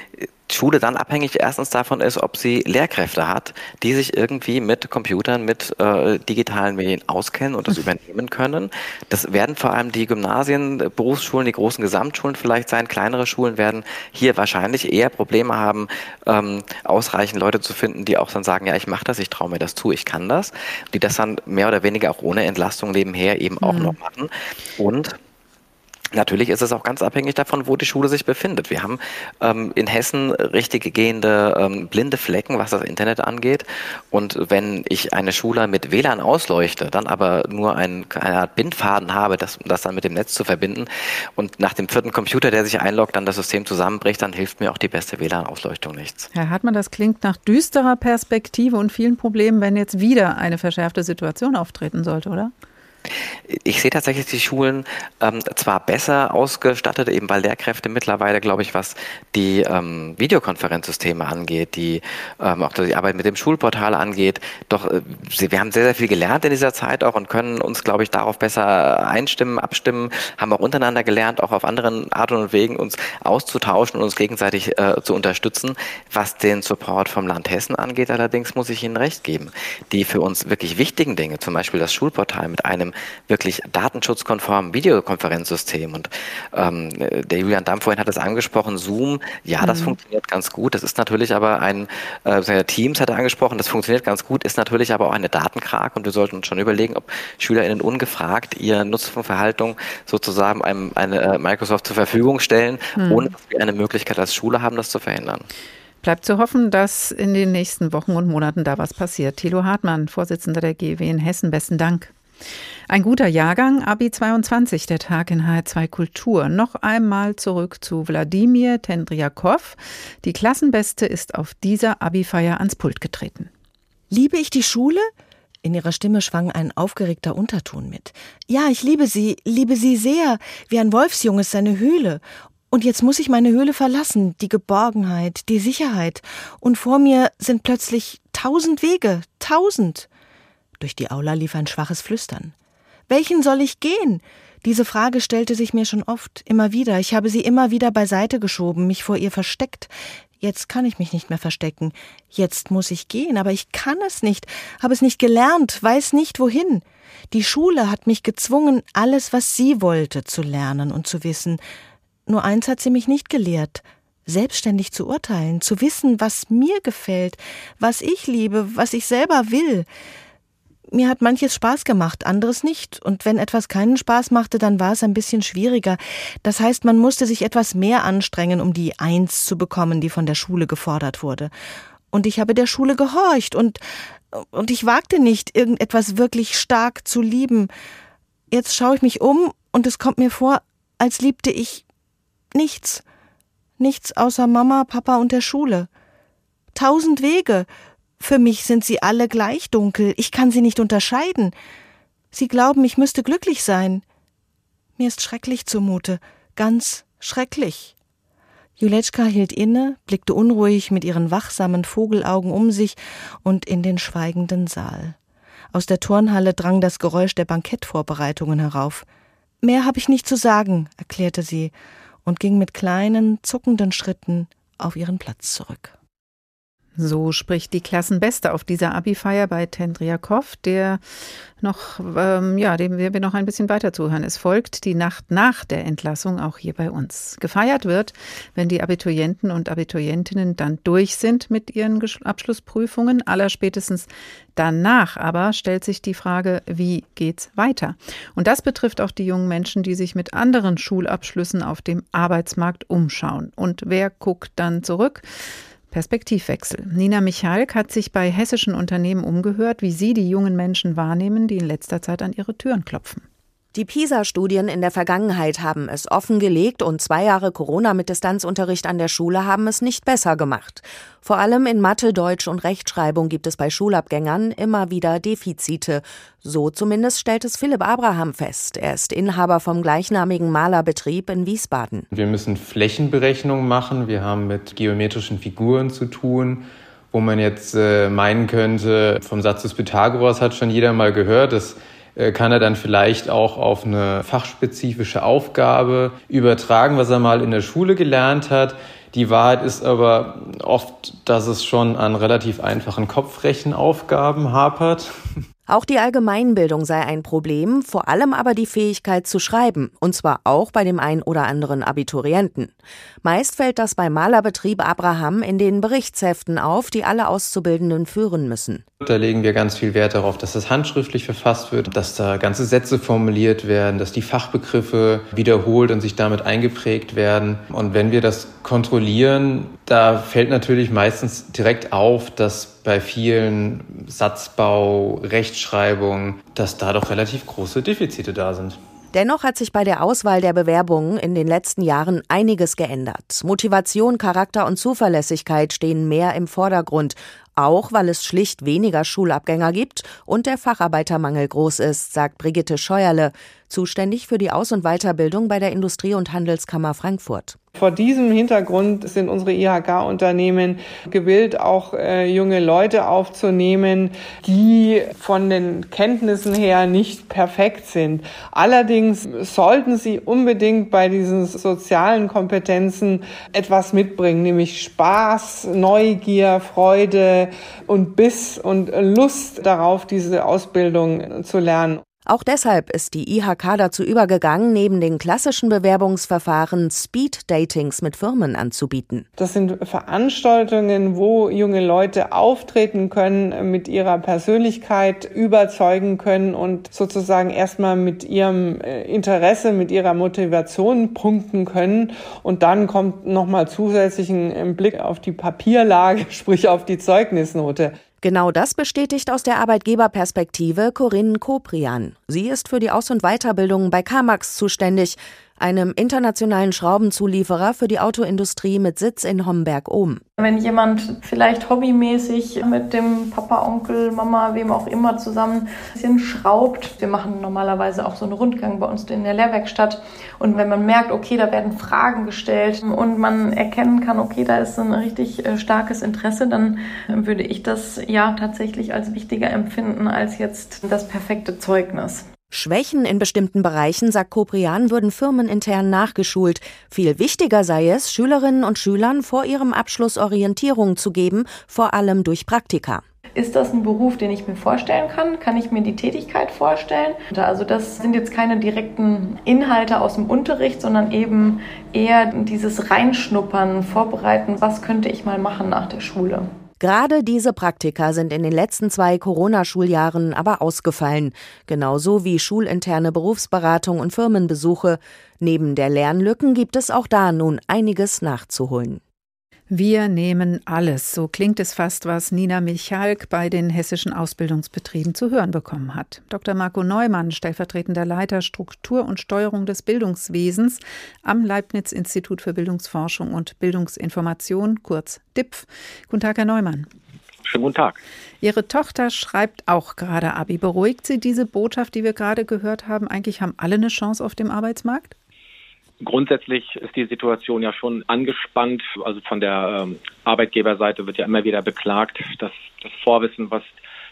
Schule dann abhängig erstens davon ist, ob sie Lehrkräfte hat, die sich irgendwie mit Computern, mit äh, digitalen Medien auskennen und das übernehmen können. Das werden vor allem die Gymnasien, Berufsschulen, die großen Gesamtschulen vielleicht sein. Kleinere Schulen werden hier wahrscheinlich eher Probleme haben, ähm, ausreichend Leute zu finden, die auch dann sagen, ja, ich mache das, ich traue mir das zu, ich kann das. Die das dann mehr oder weniger auch ohne Entlastung nebenher eben auch mhm. noch machen. Und Natürlich ist es auch ganz abhängig davon, wo die Schule sich befindet. Wir haben ähm, in Hessen richtig gehende ähm, blinde Flecken, was das Internet angeht. Und wenn ich eine Schule mit WLAN ausleuchte, dann aber nur ein, eine Art Bindfaden habe, das, das dann mit dem Netz zu verbinden und nach dem vierten Computer, der sich einloggt, dann das System zusammenbricht, dann hilft mir auch die beste WLAN-Ausleuchtung nichts. Herr Hartmann, das klingt nach düsterer Perspektive und vielen Problemen, wenn jetzt wieder eine verschärfte Situation auftreten sollte, oder? Ich sehe tatsächlich die Schulen ähm, zwar besser ausgestattet, eben weil Lehrkräfte mittlerweile, glaube ich, was die ähm, Videokonferenzsysteme angeht, die ähm, auch die Arbeit mit dem Schulportal angeht, doch äh, wir haben sehr, sehr viel gelernt in dieser Zeit auch und können uns, glaube ich, darauf besser einstimmen, abstimmen, haben auch untereinander gelernt, auch auf anderen Arten und Wegen uns auszutauschen und uns gegenseitig äh, zu unterstützen. Was den Support vom Land Hessen angeht, allerdings muss ich Ihnen recht geben. Die für uns wirklich wichtigen Dinge, zum Beispiel das Schulportal mit einem wirklich datenschutzkonformen Videokonferenzsystem. Und ähm, der Julian Damm vorhin hat es angesprochen, Zoom, ja, das mhm. funktioniert ganz gut. Das ist natürlich aber ein, äh, Teams hat er angesprochen, das funktioniert ganz gut, ist natürlich aber auch eine Datenkrake und wir sollten uns schon überlegen, ob SchülerInnen ungefragt ihr Nutzungsverhaltung sozusagen einem eine äh, Microsoft zur Verfügung stellen, mhm. ohne dass wir eine Möglichkeit als Schule haben, das zu verhindern. Bleibt zu hoffen, dass in den nächsten Wochen und Monaten da was passiert. Thilo Hartmann, Vorsitzender der GW in Hessen, besten Dank. Ein guter Jahrgang, Abi 22, der Tag in HR2 Kultur. Noch einmal zurück zu Wladimir Tendriakov. Die Klassenbeste ist auf dieser Abi-Feier ans Pult getreten. Liebe ich die Schule? In ihrer Stimme schwang ein aufgeregter Unterton mit. Ja, ich liebe sie, liebe sie sehr, wie ein Wolfsjunges seine Höhle. Und jetzt muss ich meine Höhle verlassen, die Geborgenheit, die Sicherheit. Und vor mir sind plötzlich tausend Wege, tausend. Durch die Aula lief ein schwaches Flüstern. Welchen soll ich gehen? Diese Frage stellte sich mir schon oft, immer wieder. Ich habe sie immer wieder beiseite geschoben, mich vor ihr versteckt. Jetzt kann ich mich nicht mehr verstecken. Jetzt muss ich gehen, aber ich kann es nicht, habe es nicht gelernt, weiß nicht wohin. Die Schule hat mich gezwungen, alles, was sie wollte, zu lernen und zu wissen. Nur eins hat sie mich nicht gelehrt, selbstständig zu urteilen, zu wissen, was mir gefällt, was ich liebe, was ich selber will. Mir hat manches Spaß gemacht, anderes nicht. Und wenn etwas keinen Spaß machte, dann war es ein bisschen schwieriger. Das heißt, man musste sich etwas mehr anstrengen, um die Eins zu bekommen, die von der Schule gefordert wurde. Und ich habe der Schule gehorcht und, und ich wagte nicht, irgendetwas wirklich stark zu lieben. Jetzt schaue ich mich um und es kommt mir vor, als liebte ich nichts. Nichts außer Mama, Papa und der Schule. Tausend Wege, für mich sind sie alle gleich dunkel, ich kann sie nicht unterscheiden. Sie glauben, ich müsste glücklich sein. Mir ist schrecklich zumute, ganz schrecklich. Juletschka hielt inne, blickte unruhig mit ihren wachsamen Vogelaugen um sich und in den schweigenden Saal. Aus der Turnhalle drang das Geräusch der Bankettvorbereitungen herauf. Mehr habe ich nicht zu sagen, erklärte sie und ging mit kleinen, zuckenden Schritten auf ihren Platz zurück. So spricht die Klassenbeste auf dieser Abi-Feier bei Tendriakov, der noch, ähm, ja, dem wir noch ein bisschen weiter zuhören. Es folgt die Nacht nach der Entlassung auch hier bei uns. Gefeiert wird, wenn die Abiturienten und Abiturientinnen dann durch sind mit ihren Abschlussprüfungen. Allerspätestens danach aber stellt sich die Frage, wie geht's weiter? Und das betrifft auch die jungen Menschen, die sich mit anderen Schulabschlüssen auf dem Arbeitsmarkt umschauen. Und wer guckt dann zurück? Perspektivwechsel. Nina Michalk hat sich bei hessischen Unternehmen umgehört, wie sie die jungen Menschen wahrnehmen, die in letzter Zeit an ihre Türen klopfen. Die PISA-Studien in der Vergangenheit haben es offengelegt und zwei Jahre Corona mit Distanzunterricht an der Schule haben es nicht besser gemacht. Vor allem in Mathe, Deutsch und Rechtschreibung gibt es bei Schulabgängern immer wieder Defizite. So zumindest stellt es Philipp Abraham fest. Er ist Inhaber vom gleichnamigen Malerbetrieb in Wiesbaden. Wir müssen Flächenberechnungen machen. Wir haben mit geometrischen Figuren zu tun wo man jetzt äh, meinen könnte, vom Satz des Pythagoras hat schon jeder mal gehört, dass kann er dann vielleicht auch auf eine fachspezifische Aufgabe übertragen, was er mal in der Schule gelernt hat. Die Wahrheit ist aber oft, dass es schon an relativ einfachen Kopfrechenaufgaben hapert. Auch die Allgemeinbildung sei ein Problem, vor allem aber die Fähigkeit zu schreiben, und zwar auch bei dem ein oder anderen Abiturienten. Meist fällt das beim Malerbetrieb Abraham in den Berichtsheften auf, die alle Auszubildenden führen müssen. Da legen wir ganz viel Wert darauf, dass das handschriftlich verfasst wird, dass da ganze Sätze formuliert werden, dass die Fachbegriffe wiederholt und sich damit eingeprägt werden. Und wenn wir das kontrollieren, da fällt natürlich meistens direkt auf, dass bei vielen Satzbau, Rechtschreibung, dass da doch relativ große Defizite da sind. Dennoch hat sich bei der Auswahl der Bewerbungen in den letzten Jahren einiges geändert. Motivation, Charakter und Zuverlässigkeit stehen mehr im Vordergrund, auch weil es schlicht weniger Schulabgänger gibt und der Facharbeitermangel groß ist, sagt Brigitte Scheuerle, zuständig für die Aus- und Weiterbildung bei der Industrie- und Handelskammer Frankfurt. Vor diesem Hintergrund sind unsere IHK-Unternehmen gewillt, auch äh, junge Leute aufzunehmen, die von den Kenntnissen her nicht perfekt sind. Allerdings sollten sie unbedingt bei diesen sozialen Kompetenzen etwas mitbringen, nämlich Spaß, Neugier, Freude und Biss und Lust darauf, diese Ausbildung zu lernen. Auch deshalb ist die IHK dazu übergegangen, neben den klassischen Bewerbungsverfahren Speed-Datings mit Firmen anzubieten. Das sind Veranstaltungen, wo junge Leute auftreten können, mit ihrer Persönlichkeit überzeugen können und sozusagen erstmal mit ihrem äh, Interesse, mit ihrer Motivation punkten können. Und dann kommt nochmal zusätzlich ein Blick auf die Papierlage, sprich auf die Zeugnisnote. Genau das bestätigt aus der Arbeitgeberperspektive Corinne Koprian. Sie ist für die Aus- und Weiterbildung bei Kamax zuständig, einem internationalen Schraubenzulieferer für die Autoindustrie mit Sitz in Homberg-Ohm. Wenn jemand vielleicht hobbymäßig mit dem Papa, Onkel, Mama, wem auch immer zusammen ein bisschen schraubt, wir machen normalerweise auch so einen Rundgang bei uns in der Lehrwerkstatt und wenn man merkt, okay, da werden Fragen gestellt und man erkennen kann, okay, da ist ein richtig äh, starkes Interesse, dann würde ich das ja tatsächlich als wichtiger empfinden als jetzt das perfekte Zeugnis. Schwächen in bestimmten Bereichen, sagt Koprian, würden firmenintern nachgeschult. Viel wichtiger sei es, Schülerinnen und Schülern vor ihrem Abschluss Orientierung zu geben, vor allem durch Praktika. Ist das ein Beruf, den ich mir vorstellen kann? Kann ich mir die Tätigkeit vorstellen? Also das sind jetzt keine direkten Inhalte aus dem Unterricht, sondern eben eher dieses Reinschnuppern, Vorbereiten, was könnte ich mal machen nach der Schule. Gerade diese Praktika sind in den letzten zwei Corona-Schuljahren aber ausgefallen, genauso wie schulinterne Berufsberatung und Firmenbesuche. Neben der Lernlücken gibt es auch da nun einiges nachzuholen. Wir nehmen alles. So klingt es fast, was Nina Michalk bei den hessischen Ausbildungsbetrieben zu hören bekommen hat. Dr. Marco Neumann, stellvertretender Leiter Struktur und Steuerung des Bildungswesens am Leibniz-Institut für Bildungsforschung und Bildungsinformation, kurz DIPF. Guten Tag, Herr Neumann. Schönen guten Tag. Ihre Tochter schreibt auch gerade Abi. Beruhigt Sie diese Botschaft, die wir gerade gehört haben? Eigentlich haben alle eine Chance auf dem Arbeitsmarkt? Grundsätzlich ist die Situation ja schon angespannt. Also von der ähm, Arbeitgeberseite wird ja immer wieder beklagt, dass das Vorwissen, was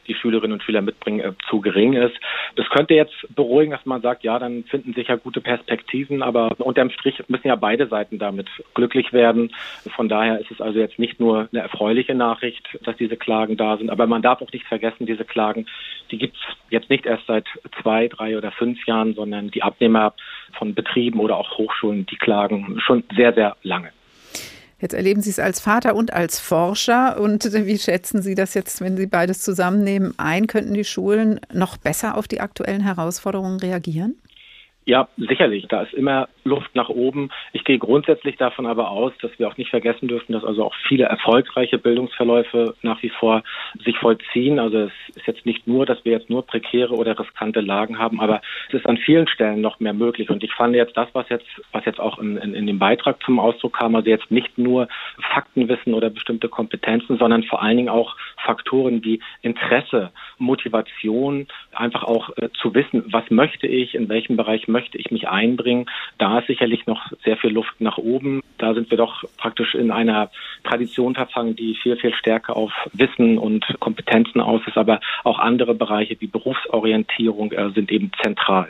die Schülerinnen und Schüler mitbringen, äh, zu gering ist. Das könnte jetzt beruhigen, dass man sagt, ja, dann finden sich ja gute Perspektiven, aber unterm Strich müssen ja beide Seiten damit glücklich werden. Von daher ist es also jetzt nicht nur eine erfreuliche Nachricht, dass diese Klagen da sind, aber man darf auch nicht vergessen, diese Klagen, die gibt es jetzt nicht erst seit zwei, drei oder fünf Jahren, sondern die Abnehmer von Betrieben oder auch Hochschulen, die klagen schon sehr, sehr lange. Jetzt erleben Sie es als Vater und als Forscher. Und wie schätzen Sie das jetzt, wenn Sie beides zusammennehmen, ein? Könnten die Schulen noch besser auf die aktuellen Herausforderungen reagieren? Ja, sicherlich. Da ist immer Luft nach oben. Ich gehe grundsätzlich davon aber aus, dass wir auch nicht vergessen dürfen, dass also auch viele erfolgreiche Bildungsverläufe nach wie vor sich vollziehen. Also es ist jetzt nicht nur, dass wir jetzt nur prekäre oder riskante Lagen haben, aber es ist an vielen Stellen noch mehr möglich. Und ich fand jetzt das, was jetzt, was jetzt auch in, in, in dem Beitrag zum Ausdruck kam, also jetzt nicht nur Faktenwissen oder bestimmte Kompetenzen, sondern vor allen Dingen auch Faktoren wie Interesse, Motivation, einfach auch äh, zu wissen, was möchte ich, in welchem Bereich möchte ich mich einbringen. Da ist sicherlich noch sehr viel Luft nach oben. Da sind wir doch praktisch in einer Tradition verfangen, die viel, viel stärker auf Wissen und Kompetenzen aus ist. Aber auch andere Bereiche wie Berufsorientierung äh, sind eben zentral.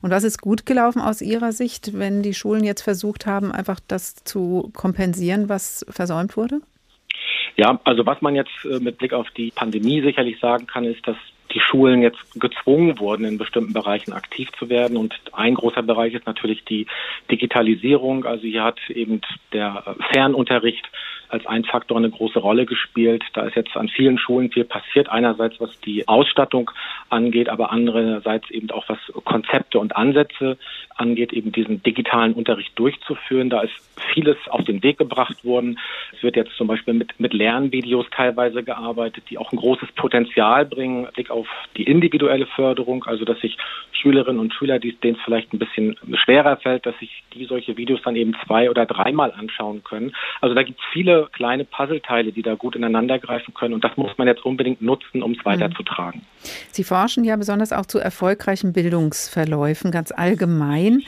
Und was ist gut gelaufen aus Ihrer Sicht, wenn die Schulen jetzt versucht haben, einfach das zu kompensieren, was versäumt wurde? Ja, also was man jetzt äh, mit Blick auf die Pandemie sicherlich sagen kann, ist, dass die Schulen jetzt gezwungen wurden, in bestimmten Bereichen aktiv zu werden. Und ein großer Bereich ist natürlich die Digitalisierung. Also hier hat eben der Fernunterricht als ein Faktor eine große Rolle gespielt. Da ist jetzt an vielen Schulen viel passiert. Einerseits was die Ausstattung angeht, aber andererseits eben auch was Konzepte und Ansätze angeht, eben diesen digitalen Unterricht durchzuführen. Da ist vieles auf den Weg gebracht worden. Es wird jetzt zum Beispiel mit, mit Lernvideos teilweise gearbeitet, die auch ein großes Potenzial bringen, Blick auf die individuelle Förderung, also dass sich Schülerinnen und Schüler, denen es vielleicht ein bisschen schwerer fällt, dass sich die solche Videos dann eben zwei oder dreimal anschauen können. Also da gibt es viele kleine Puzzleteile, die da gut ineinander greifen können und das muss man jetzt unbedingt nutzen, um es mhm. weiterzutragen. Sie forschen ja besonders auch zu erfolgreichen Bildungsverläufen, ganz allgemein.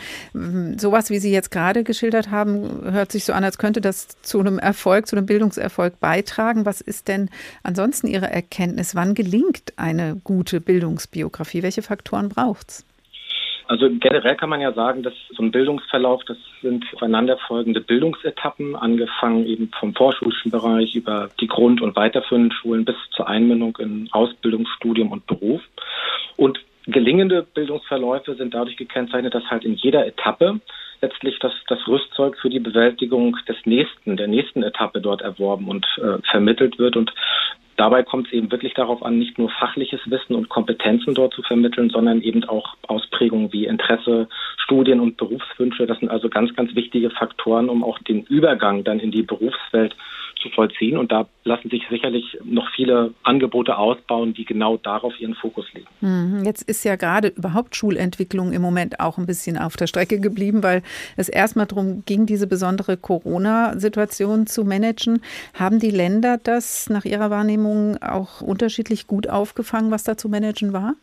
Sowas, wie Sie jetzt gerade geschildert haben, hört sich so an, als könnte das zu einem Erfolg, zu einem Bildungserfolg beitragen. Was ist denn ansonsten Ihre Erkenntnis? Wann gelingt eine gute Bildungsbiografie? Welche Faktoren braucht es? Also generell kann man ja sagen, dass so ein Bildungsverlauf, das sind aufeinanderfolgende Bildungsetappen, angefangen eben vom vorschulischen Bereich über die Grund- und weiterführenden Schulen bis zur Einmündung in Ausbildung, Studium und Beruf. Und gelingende Bildungsverläufe sind dadurch gekennzeichnet, dass halt in jeder Etappe letztlich das, das Rüstzeug für die Bewältigung des nächsten, der nächsten Etappe dort erworben und äh, vermittelt wird. Und Dabei kommt es eben wirklich darauf an, nicht nur fachliches Wissen und Kompetenzen dort zu vermitteln, sondern eben auch Ausprägungen wie Interesse, Studien und Berufswünsche. Das sind also ganz, ganz wichtige Faktoren, um auch den Übergang dann in die Berufswelt zu vollziehen. Und da lassen sich sicherlich noch viele Angebote ausbauen, die genau darauf ihren Fokus legen. Mhm. Jetzt ist ja gerade überhaupt Schulentwicklung im Moment auch ein bisschen auf der Strecke geblieben, weil es erstmal darum ging, diese besondere Corona-Situation zu managen. Haben die Länder das nach Ihrer Wahrnehmung auch unterschiedlich gut aufgefangen, was da zu managen war?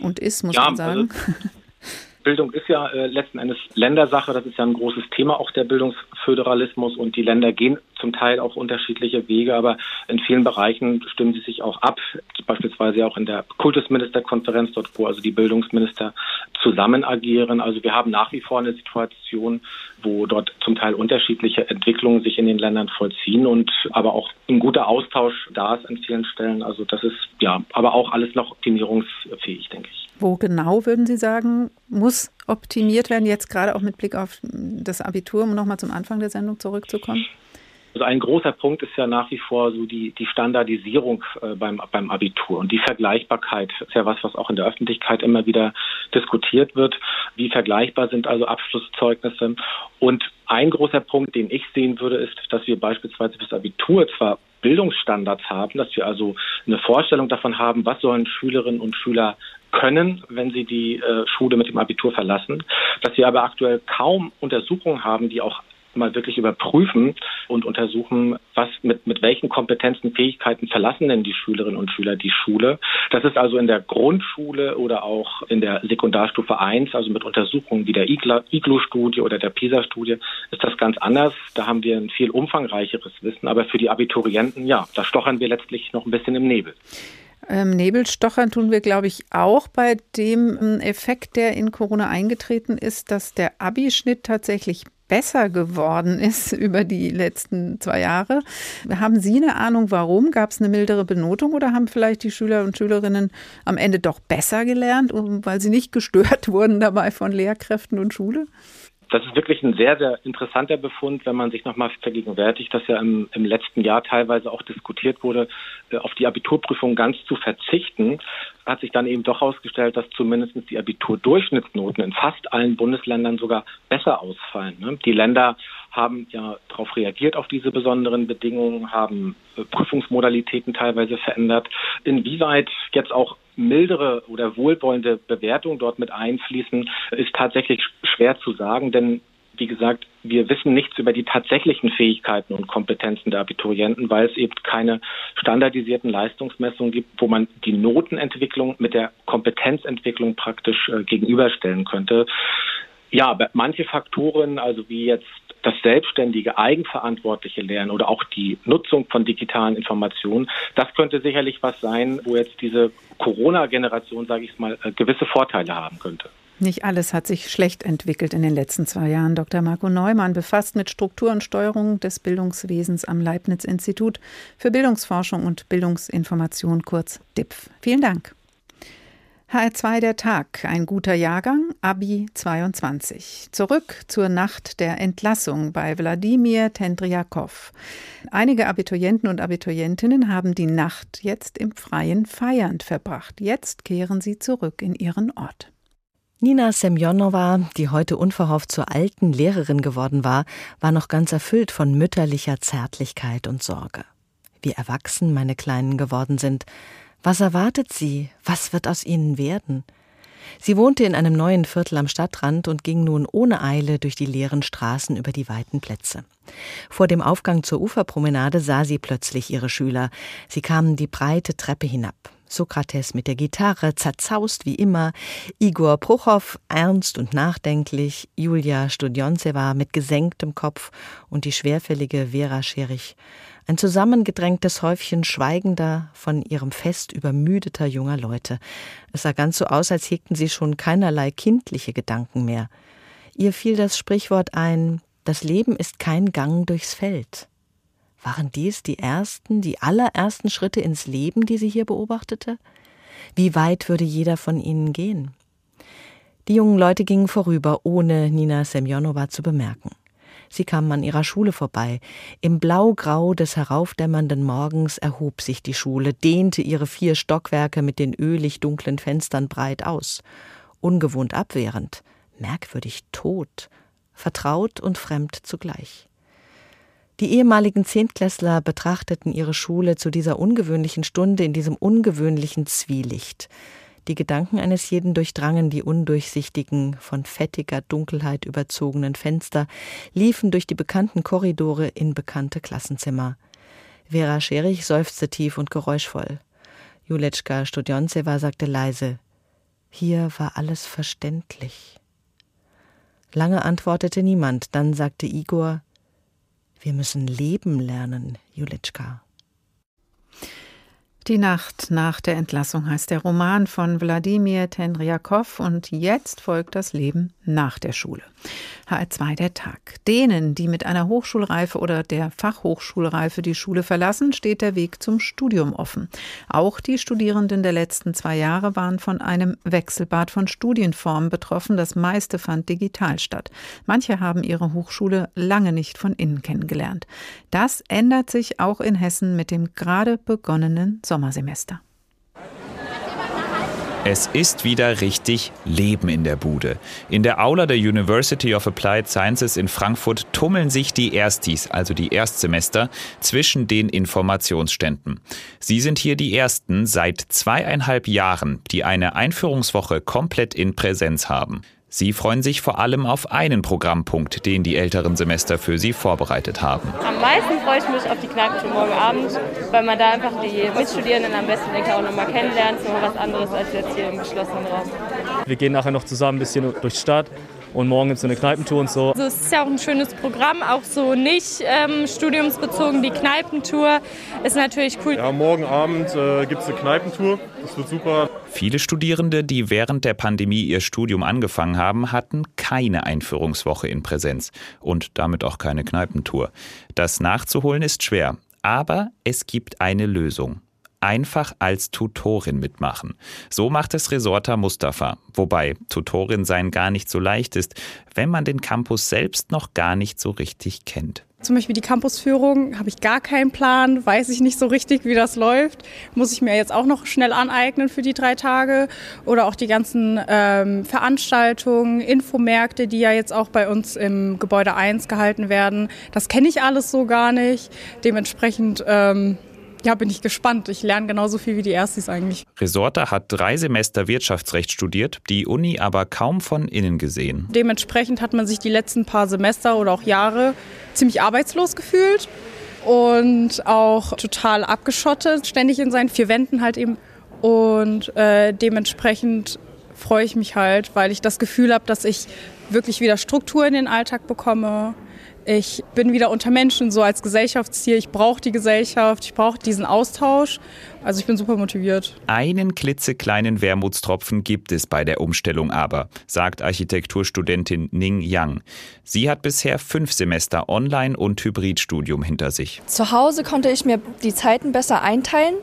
Und ist, muss ja, man sagen. Also Bildung ist ja äh, letzten Endes Ländersache. Das ist ja ein großes Thema auch der Bildungsföderalismus und die Länder gehen zum Teil auch unterschiedliche Wege, aber in vielen Bereichen stimmen sie sich auch ab. Beispielsweise auch in der Kultusministerkonferenz, dort wo also die Bildungsminister zusammen agieren. Also wir haben nach wie vor eine Situation, wo dort zum Teil unterschiedliche Entwicklungen sich in den Ländern vollziehen und aber auch ein guter Austausch da ist an vielen Stellen. Also das ist ja, aber auch alles noch optimierungsfähig, denke ich. Wo genau würden Sie sagen, muss optimiert werden, jetzt gerade auch mit Blick auf das Abitur, um nochmal zum Anfang der Sendung zurückzukommen? Also ein großer Punkt ist ja nach wie vor so die, die Standardisierung äh, beim, beim Abitur und die Vergleichbarkeit ist ja was, was auch in der Öffentlichkeit immer wieder diskutiert wird. Wie vergleichbar sind also Abschlusszeugnisse? Und ein großer Punkt, den ich sehen würde, ist, dass wir beispielsweise fürs Abitur zwar Bildungsstandards haben, dass wir also eine Vorstellung davon haben, was sollen Schülerinnen und Schüler können, wenn sie die äh, Schule mit dem Abitur verlassen, dass wir aber aktuell kaum Untersuchungen haben, die auch mal wirklich überprüfen und untersuchen, was mit, mit welchen Kompetenzen, Fähigkeiten verlassen denn die Schülerinnen und Schüler die Schule. Das ist also in der Grundschule oder auch in der Sekundarstufe 1, also mit Untersuchungen wie der IGLU-Studie oder der PISA-Studie, ist das ganz anders. Da haben wir ein viel umfangreicheres Wissen. Aber für die Abiturienten, ja, da stochern wir letztlich noch ein bisschen im Nebel. Ähm, Nebelstochern tun wir, glaube ich, auch bei dem ähm, Effekt, der in Corona eingetreten ist, dass der Abischnitt tatsächlich besser geworden ist über die letzten zwei Jahre. Haben Sie eine Ahnung, warum? Gab es eine mildere Benotung oder haben vielleicht die Schüler und Schülerinnen am Ende doch besser gelernt, weil sie nicht gestört wurden dabei von Lehrkräften und Schule? Das ist wirklich ein sehr, sehr interessanter Befund, wenn man sich nochmal vergegenwärtigt, dass ja im, im letzten Jahr teilweise auch diskutiert wurde, äh, auf die Abiturprüfung ganz zu verzichten, hat sich dann eben doch herausgestellt, dass zumindest die Abiturdurchschnittsnoten in fast allen Bundesländern sogar besser ausfallen. Ne? Die Länder haben ja darauf reagiert, auf diese besonderen Bedingungen, haben äh, Prüfungsmodalitäten teilweise verändert. Inwieweit jetzt auch mildere oder wohlwollende Bewertungen dort mit einfließen, ist tatsächlich schwer zu sagen, denn wie gesagt, wir wissen nichts über die tatsächlichen Fähigkeiten und Kompetenzen der Abiturienten, weil es eben keine standardisierten Leistungsmessungen gibt, wo man die Notenentwicklung mit der Kompetenzentwicklung praktisch äh, gegenüberstellen könnte. Ja, manche Faktoren, also wie jetzt das selbstständige, eigenverantwortliche Lernen oder auch die Nutzung von digitalen Informationen, das könnte sicherlich was sein, wo jetzt diese Corona-Generation, sage ich mal, äh, gewisse Vorteile haben könnte. Nicht alles hat sich schlecht entwickelt in den letzten zwei Jahren. Dr. Marco Neumann befasst mit Struktur und Steuerung des Bildungswesens am Leibniz-Institut für Bildungsforschung und Bildungsinformation, kurz DIPF. Vielen Dank. HR2 der Tag, ein guter Jahrgang, Abi 22. Zurück zur Nacht der Entlassung bei Wladimir Tendriakow. Einige Abiturienten und Abiturientinnen haben die Nacht jetzt im Freien feiernd verbracht. Jetzt kehren sie zurück in ihren Ort. Nina Semjonova, die heute unverhofft zur alten Lehrerin geworden war, war noch ganz erfüllt von mütterlicher Zärtlichkeit und Sorge. Wie erwachsen meine Kleinen geworden sind. Was erwartet sie? Was wird aus ihnen werden? Sie wohnte in einem neuen Viertel am Stadtrand und ging nun ohne Eile durch die leeren Straßen über die weiten Plätze. Vor dem Aufgang zur Uferpromenade sah sie plötzlich ihre Schüler. Sie kamen die breite Treppe hinab. Sokrates mit der Gitarre, zerzaust wie immer, Igor Prochow ernst und nachdenklich, Julia Studionzewa mit gesenktem Kopf und die schwerfällige Vera Scherich. Ein zusammengedrängtes Häufchen schweigender, von ihrem Fest übermüdeter junger Leute. Es sah ganz so aus, als hegten sie schon keinerlei kindliche Gedanken mehr. Ihr fiel das Sprichwort ein, das Leben ist kein Gang durchs Feld. Waren dies die ersten, die allerersten Schritte ins Leben, die sie hier beobachtete? Wie weit würde jeder von ihnen gehen? Die jungen Leute gingen vorüber, ohne Nina Semjonova zu bemerken. Sie kamen an ihrer Schule vorbei. Im Blaugrau des heraufdämmernden Morgens erhob sich die Schule, dehnte ihre vier Stockwerke mit den ölig dunklen Fenstern breit aus. Ungewohnt abwehrend, merkwürdig tot, vertraut und fremd zugleich. Die ehemaligen Zehntklässler betrachteten ihre Schule zu dieser ungewöhnlichen Stunde in diesem ungewöhnlichen Zwielicht. Die Gedanken eines jeden durchdrangen die undurchsichtigen, von fettiger Dunkelheit überzogenen Fenster, liefen durch die bekannten Korridore in bekannte Klassenzimmer. Vera Scherich seufzte tief und geräuschvoll. Juletschka Studionzewa sagte leise, hier war alles verständlich. Lange antwortete niemand, dann sagte Igor, wir müssen leben lernen, Julitschka. Die Nacht nach der Entlassung heißt der Roman von Wladimir Tenriakow und jetzt folgt das Leben nach der Schule. HR2 der Tag. Denen, die mit einer Hochschulreife oder der Fachhochschulreife die Schule verlassen, steht der Weg zum Studium offen. Auch die Studierenden der letzten zwei Jahre waren von einem Wechselbad von Studienformen betroffen. Das meiste fand digital statt. Manche haben ihre Hochschule lange nicht von innen kennengelernt. Das ändert sich auch in Hessen mit dem gerade begonnenen Sommersemester. Es ist wieder richtig Leben in der Bude. In der Aula der University of Applied Sciences in Frankfurt tummeln sich die Erstis, also die Erstsemester, zwischen den Informationsständen. Sie sind hier die Ersten seit zweieinhalb Jahren, die eine Einführungswoche komplett in Präsenz haben. Sie freuen sich vor allem auf einen Programmpunkt, den die älteren Semester für Sie vorbereitet haben. Am meisten freue ich mich auf die Kneipentour morgen Abend, weil man da einfach die Mitstudierenden am besten denke auch nochmal kennenlernt. Das ist nochmal was anderes als jetzt hier im geschlossenen Raum. Wir gehen nachher noch zusammen ein bisschen durch die Stadt und morgen gibt es so eine Kneipentour und so. Also es ist ja auch ein schönes Programm, auch so nicht ähm, studiumsbezogen. Die Kneipentour ist natürlich cool. Ja, morgen Abend äh, gibt es eine Kneipentour. Das wird super. Viele Studierende, die während der Pandemie ihr Studium angefangen haben, hatten keine Einführungswoche in Präsenz und damit auch keine Kneipentour. Das nachzuholen ist schwer, aber es gibt eine Lösung einfach als Tutorin mitmachen. So macht es Resorta Mustafa, wobei Tutorin sein gar nicht so leicht ist, wenn man den Campus selbst noch gar nicht so richtig kennt. Zum Beispiel die Campusführung habe ich gar keinen Plan, weiß ich nicht so richtig, wie das läuft. Muss ich mir jetzt auch noch schnell aneignen für die drei Tage. Oder auch die ganzen ähm, Veranstaltungen, Infomärkte, die ja jetzt auch bei uns im Gebäude 1 gehalten werden. Das kenne ich alles so gar nicht. Dementsprechend ähm, ja, bin ich gespannt. Ich lerne genauso viel wie die Erstis eigentlich. Resorta hat drei Semester Wirtschaftsrecht studiert, die Uni aber kaum von innen gesehen. Dementsprechend hat man sich die letzten paar Semester oder auch Jahre ziemlich arbeitslos gefühlt und auch total abgeschottet, ständig in seinen vier Wänden halt eben. Und äh, dementsprechend freue ich mich halt, weil ich das Gefühl habe, dass ich wirklich wieder Struktur in den Alltag bekomme. Ich bin wieder unter Menschen, so als Gesellschaftsziel. Ich brauche die Gesellschaft, ich brauche diesen Austausch. Also ich bin super motiviert. Einen klitzekleinen Wermutstropfen gibt es bei der Umstellung aber, sagt Architekturstudentin Ning Yang. Sie hat bisher fünf Semester Online- und Hybridstudium hinter sich. Zu Hause konnte ich mir die Zeiten besser einteilen.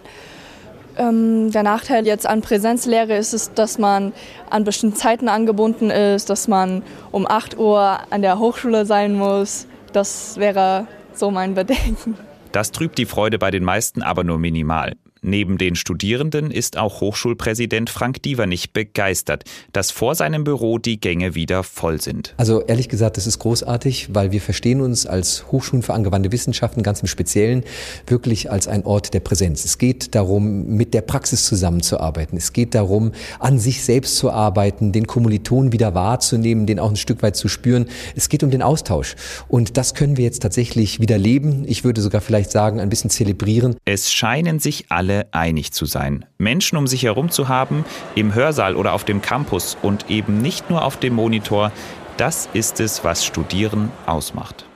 Ähm, der Nachteil jetzt an Präsenzlehre ist es, dass man an bestimmten Zeiten angebunden ist, dass man um 8 Uhr an der Hochschule sein muss. Das wäre so mein Bedenken. Das trübt die Freude bei den meisten aber nur minimal. Neben den Studierenden ist auch Hochschulpräsident Frank Dievernich begeistert, dass vor seinem Büro die Gänge wieder voll sind. Also ehrlich gesagt, das ist großartig, weil wir verstehen uns als Hochschulen für angewandte Wissenschaften ganz im Speziellen wirklich als ein Ort der Präsenz. Es geht darum, mit der Praxis zusammenzuarbeiten. Es geht darum, an sich selbst zu arbeiten, den Kommilitonen wieder wahrzunehmen, den auch ein Stück weit zu spüren. Es geht um den Austausch. Und das können wir jetzt tatsächlich wieder leben. Ich würde sogar vielleicht sagen, ein bisschen zelebrieren. Es scheinen sich alle einig zu sein. Menschen um sich herum zu haben, im Hörsaal oder auf dem Campus und eben nicht nur auf dem Monitor, das ist es, was Studieren ausmacht.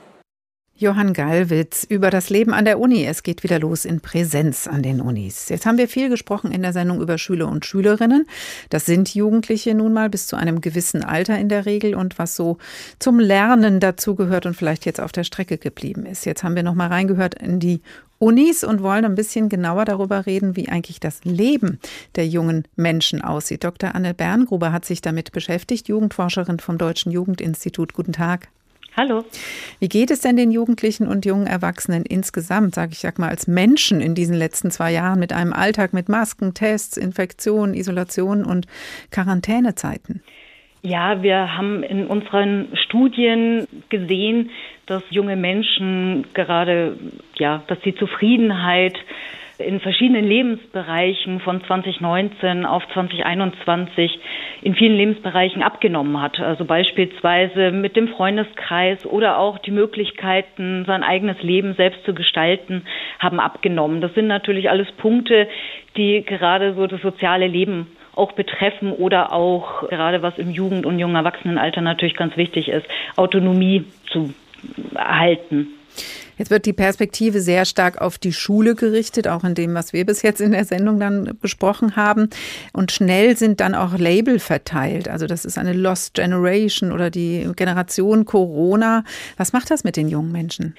Johann Gallwitz über das Leben an der Uni. Es geht wieder los in Präsenz an den Unis. Jetzt haben wir viel gesprochen in der Sendung über Schüler und Schülerinnen. Das sind Jugendliche nun mal bis zu einem gewissen Alter in der Regel und was so zum Lernen dazugehört und vielleicht jetzt auf der Strecke geblieben ist. Jetzt haben wir noch mal reingehört in die Unis und wollen ein bisschen genauer darüber reden, wie eigentlich das Leben der jungen Menschen aussieht. Dr. Anne Berngruber hat sich damit beschäftigt, Jugendforscherin vom Deutschen Jugendinstitut. Guten Tag. Hallo. Wie geht es denn den Jugendlichen und jungen Erwachsenen insgesamt, sage ich sag mal, als Menschen in diesen letzten zwei Jahren mit einem Alltag mit Masken, Tests, Infektionen, Isolation und Quarantänezeiten? Ja, wir haben in unseren Studien gesehen, dass junge Menschen gerade, ja, dass die Zufriedenheit in verschiedenen Lebensbereichen von 2019 auf 2021 in vielen Lebensbereichen abgenommen hat. Also beispielsweise mit dem Freundeskreis oder auch die Möglichkeiten, sein eigenes Leben selbst zu gestalten, haben abgenommen. Das sind natürlich alles Punkte, die gerade so das soziale Leben auch betreffen oder auch gerade was im Jugend- und jungen Erwachsenenalter natürlich ganz wichtig ist, Autonomie zu erhalten. Jetzt wird die Perspektive sehr stark auf die Schule gerichtet, auch in dem, was wir bis jetzt in der Sendung dann besprochen haben. Und schnell sind dann auch Label verteilt. Also das ist eine Lost Generation oder die Generation Corona. Was macht das mit den jungen Menschen?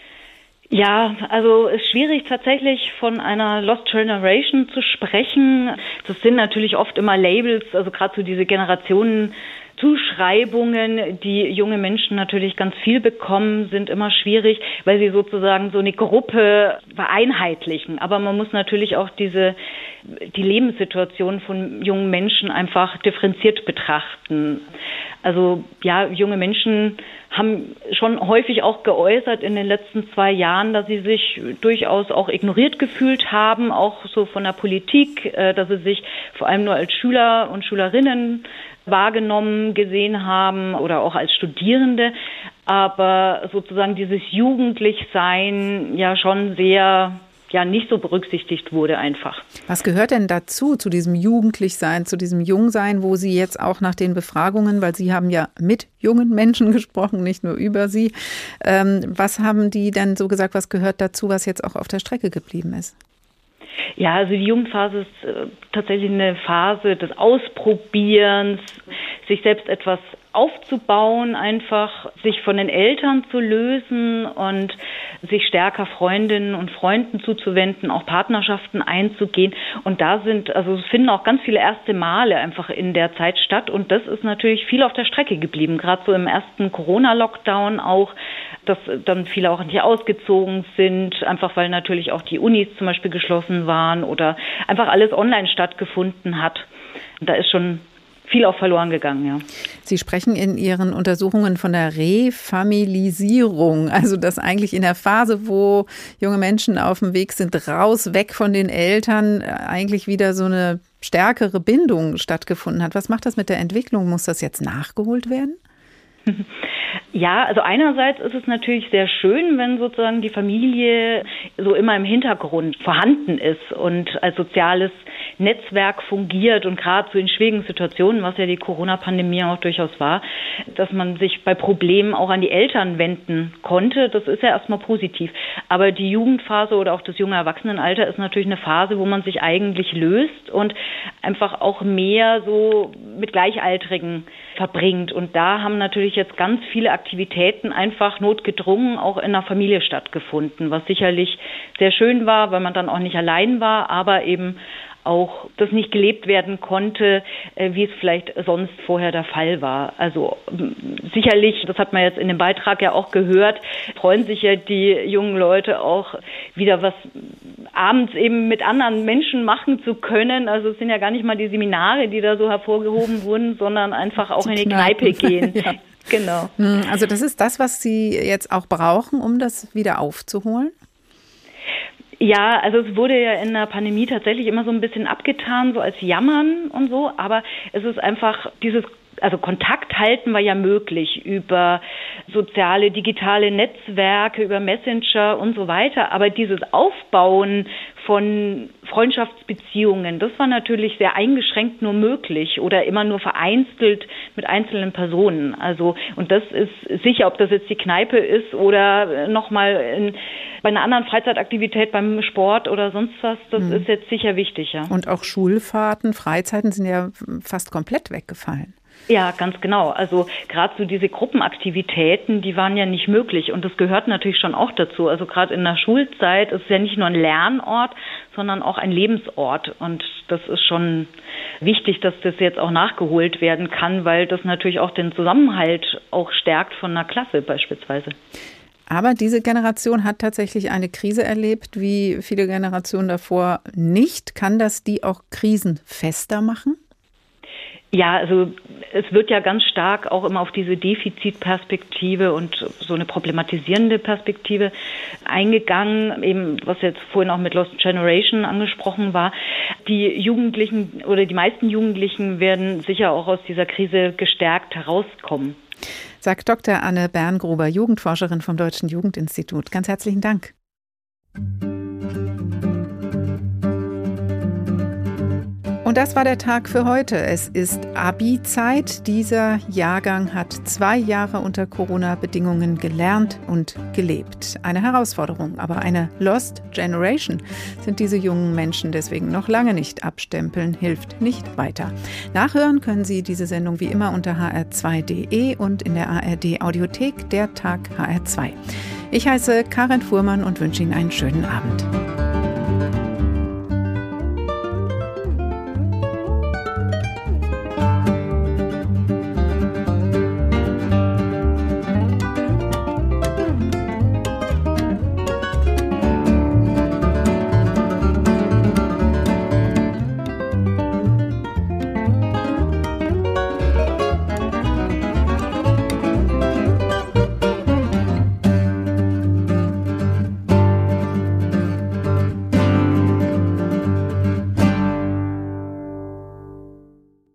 Ja, also es ist schwierig tatsächlich von einer Lost Generation zu sprechen. Das sind natürlich oft immer Labels, also gerade so diese Generationen Zuschreibungen, die junge Menschen natürlich ganz viel bekommen, sind immer schwierig, weil sie sozusagen so eine Gruppe vereinheitlichen. Aber man muss natürlich auch diese, die Lebenssituation von jungen Menschen einfach differenziert betrachten. Also ja, junge Menschen haben schon häufig auch geäußert in den letzten zwei Jahren, dass sie sich durchaus auch ignoriert gefühlt haben, auch so von der Politik, äh, dass sie sich vor allem nur als Schüler und Schülerinnen wahrgenommen, gesehen haben oder auch als Studierende, aber sozusagen dieses Jugendlichsein ja schon sehr ja nicht so berücksichtigt wurde einfach. Was gehört denn dazu, zu diesem Jugendlichsein, zu diesem Jungsein, wo Sie jetzt auch nach den Befragungen, weil Sie haben ja mit jungen Menschen gesprochen, nicht nur über sie, ähm, was haben die denn so gesagt, was gehört dazu, was jetzt auch auf der Strecke geblieben ist? Ja, also die Jugendphase ist äh, tatsächlich eine Phase des Ausprobierens, sich selbst etwas aufzubauen, einfach sich von den Eltern zu lösen und sich stärker Freundinnen und Freunden zuzuwenden, auch Partnerschaften einzugehen. Und da sind, also es finden auch ganz viele erste Male einfach in der Zeit statt. Und das ist natürlich viel auf der Strecke geblieben, gerade so im ersten Corona-Lockdown auch, dass dann viele auch nicht ausgezogen sind, einfach weil natürlich auch die Unis zum Beispiel geschlossen waren oder einfach alles online stattgefunden hat. Und da ist schon viel auch verloren gegangen, ja. Sie sprechen in Ihren Untersuchungen von der Refamilisierung, also dass eigentlich in der Phase, wo junge Menschen auf dem Weg sind, raus, weg von den Eltern, äh, eigentlich wieder so eine stärkere Bindung stattgefunden hat. Was macht das mit der Entwicklung? Muss das jetzt nachgeholt werden? Ja, also einerseits ist es natürlich sehr schön, wenn sozusagen die Familie so immer im Hintergrund vorhanden ist und als soziales Netzwerk fungiert und gerade so in schwierigen Situationen, was ja die Corona-Pandemie auch durchaus war, dass man sich bei Problemen auch an die Eltern wenden konnte. Das ist ja erstmal positiv. Aber die Jugendphase oder auch das junge Erwachsenenalter ist natürlich eine Phase, wo man sich eigentlich löst und einfach auch mehr so mit Gleichaltrigen verbringt. Und da haben natürlich jetzt ganz viele Aktivitäten einfach notgedrungen auch in der Familie stattgefunden, was sicherlich sehr schön war, weil man dann auch nicht allein war, aber eben auch das nicht gelebt werden konnte, äh, wie es vielleicht sonst vorher der Fall war. Also sicherlich, das hat man jetzt in dem Beitrag ja auch gehört, freuen sich ja die jungen Leute auch wieder was abends eben mit anderen Menschen machen zu können. Also es sind ja gar nicht mal die Seminare, die da so hervorgehoben wurden, sondern einfach auch die in die Kneipe gehen. ja. Genau. Hm, also das ist das, was Sie jetzt auch brauchen, um das wieder aufzuholen? Ja, also es wurde ja in der Pandemie tatsächlich immer so ein bisschen abgetan, so als Jammern und so, aber es ist einfach dieses also Kontakt halten war ja möglich über soziale, digitale Netzwerke, über Messenger und so weiter. Aber dieses Aufbauen von Freundschaftsbeziehungen, das war natürlich sehr eingeschränkt nur möglich oder immer nur vereinzelt mit einzelnen Personen. Also, und das ist sicher, ob das jetzt die Kneipe ist oder nochmal bei einer anderen Freizeitaktivität beim Sport oder sonst was, das mhm. ist jetzt sicher wichtig, ja. Und auch Schulfahrten, Freizeiten sind ja fast komplett weggefallen. Ja, ganz genau. Also gerade so diese Gruppenaktivitäten, die waren ja nicht möglich und das gehört natürlich schon auch dazu. Also gerade in der Schulzeit ist es ja nicht nur ein Lernort, sondern auch ein Lebensort und das ist schon wichtig, dass das jetzt auch nachgeholt werden kann, weil das natürlich auch den Zusammenhalt auch stärkt von einer Klasse beispielsweise. Aber diese Generation hat tatsächlich eine Krise erlebt, wie viele Generationen davor nicht. Kann das die auch krisenfester machen? Ja, also es wird ja ganz stark auch immer auf diese Defizitperspektive und so eine problematisierende Perspektive eingegangen, eben was jetzt vorhin auch mit Lost Generation angesprochen war. Die Jugendlichen oder die meisten Jugendlichen werden sicher auch aus dieser Krise gestärkt herauskommen. Sagt Dr. Anne Berngruber, Jugendforscherin vom Deutschen Jugendinstitut. Ganz herzlichen Dank. Und das war der Tag für heute. Es ist Abi-Zeit. Dieser Jahrgang hat zwei Jahre unter Corona-Bedingungen gelernt und gelebt. Eine Herausforderung, aber eine Lost Generation sind diese jungen Menschen deswegen noch lange nicht abstempeln, hilft nicht weiter. Nachhören können Sie diese Sendung wie immer unter hr2.de und in der ARD Audiothek der Tag HR2. Ich heiße Karin Fuhrmann und wünsche Ihnen einen schönen Abend.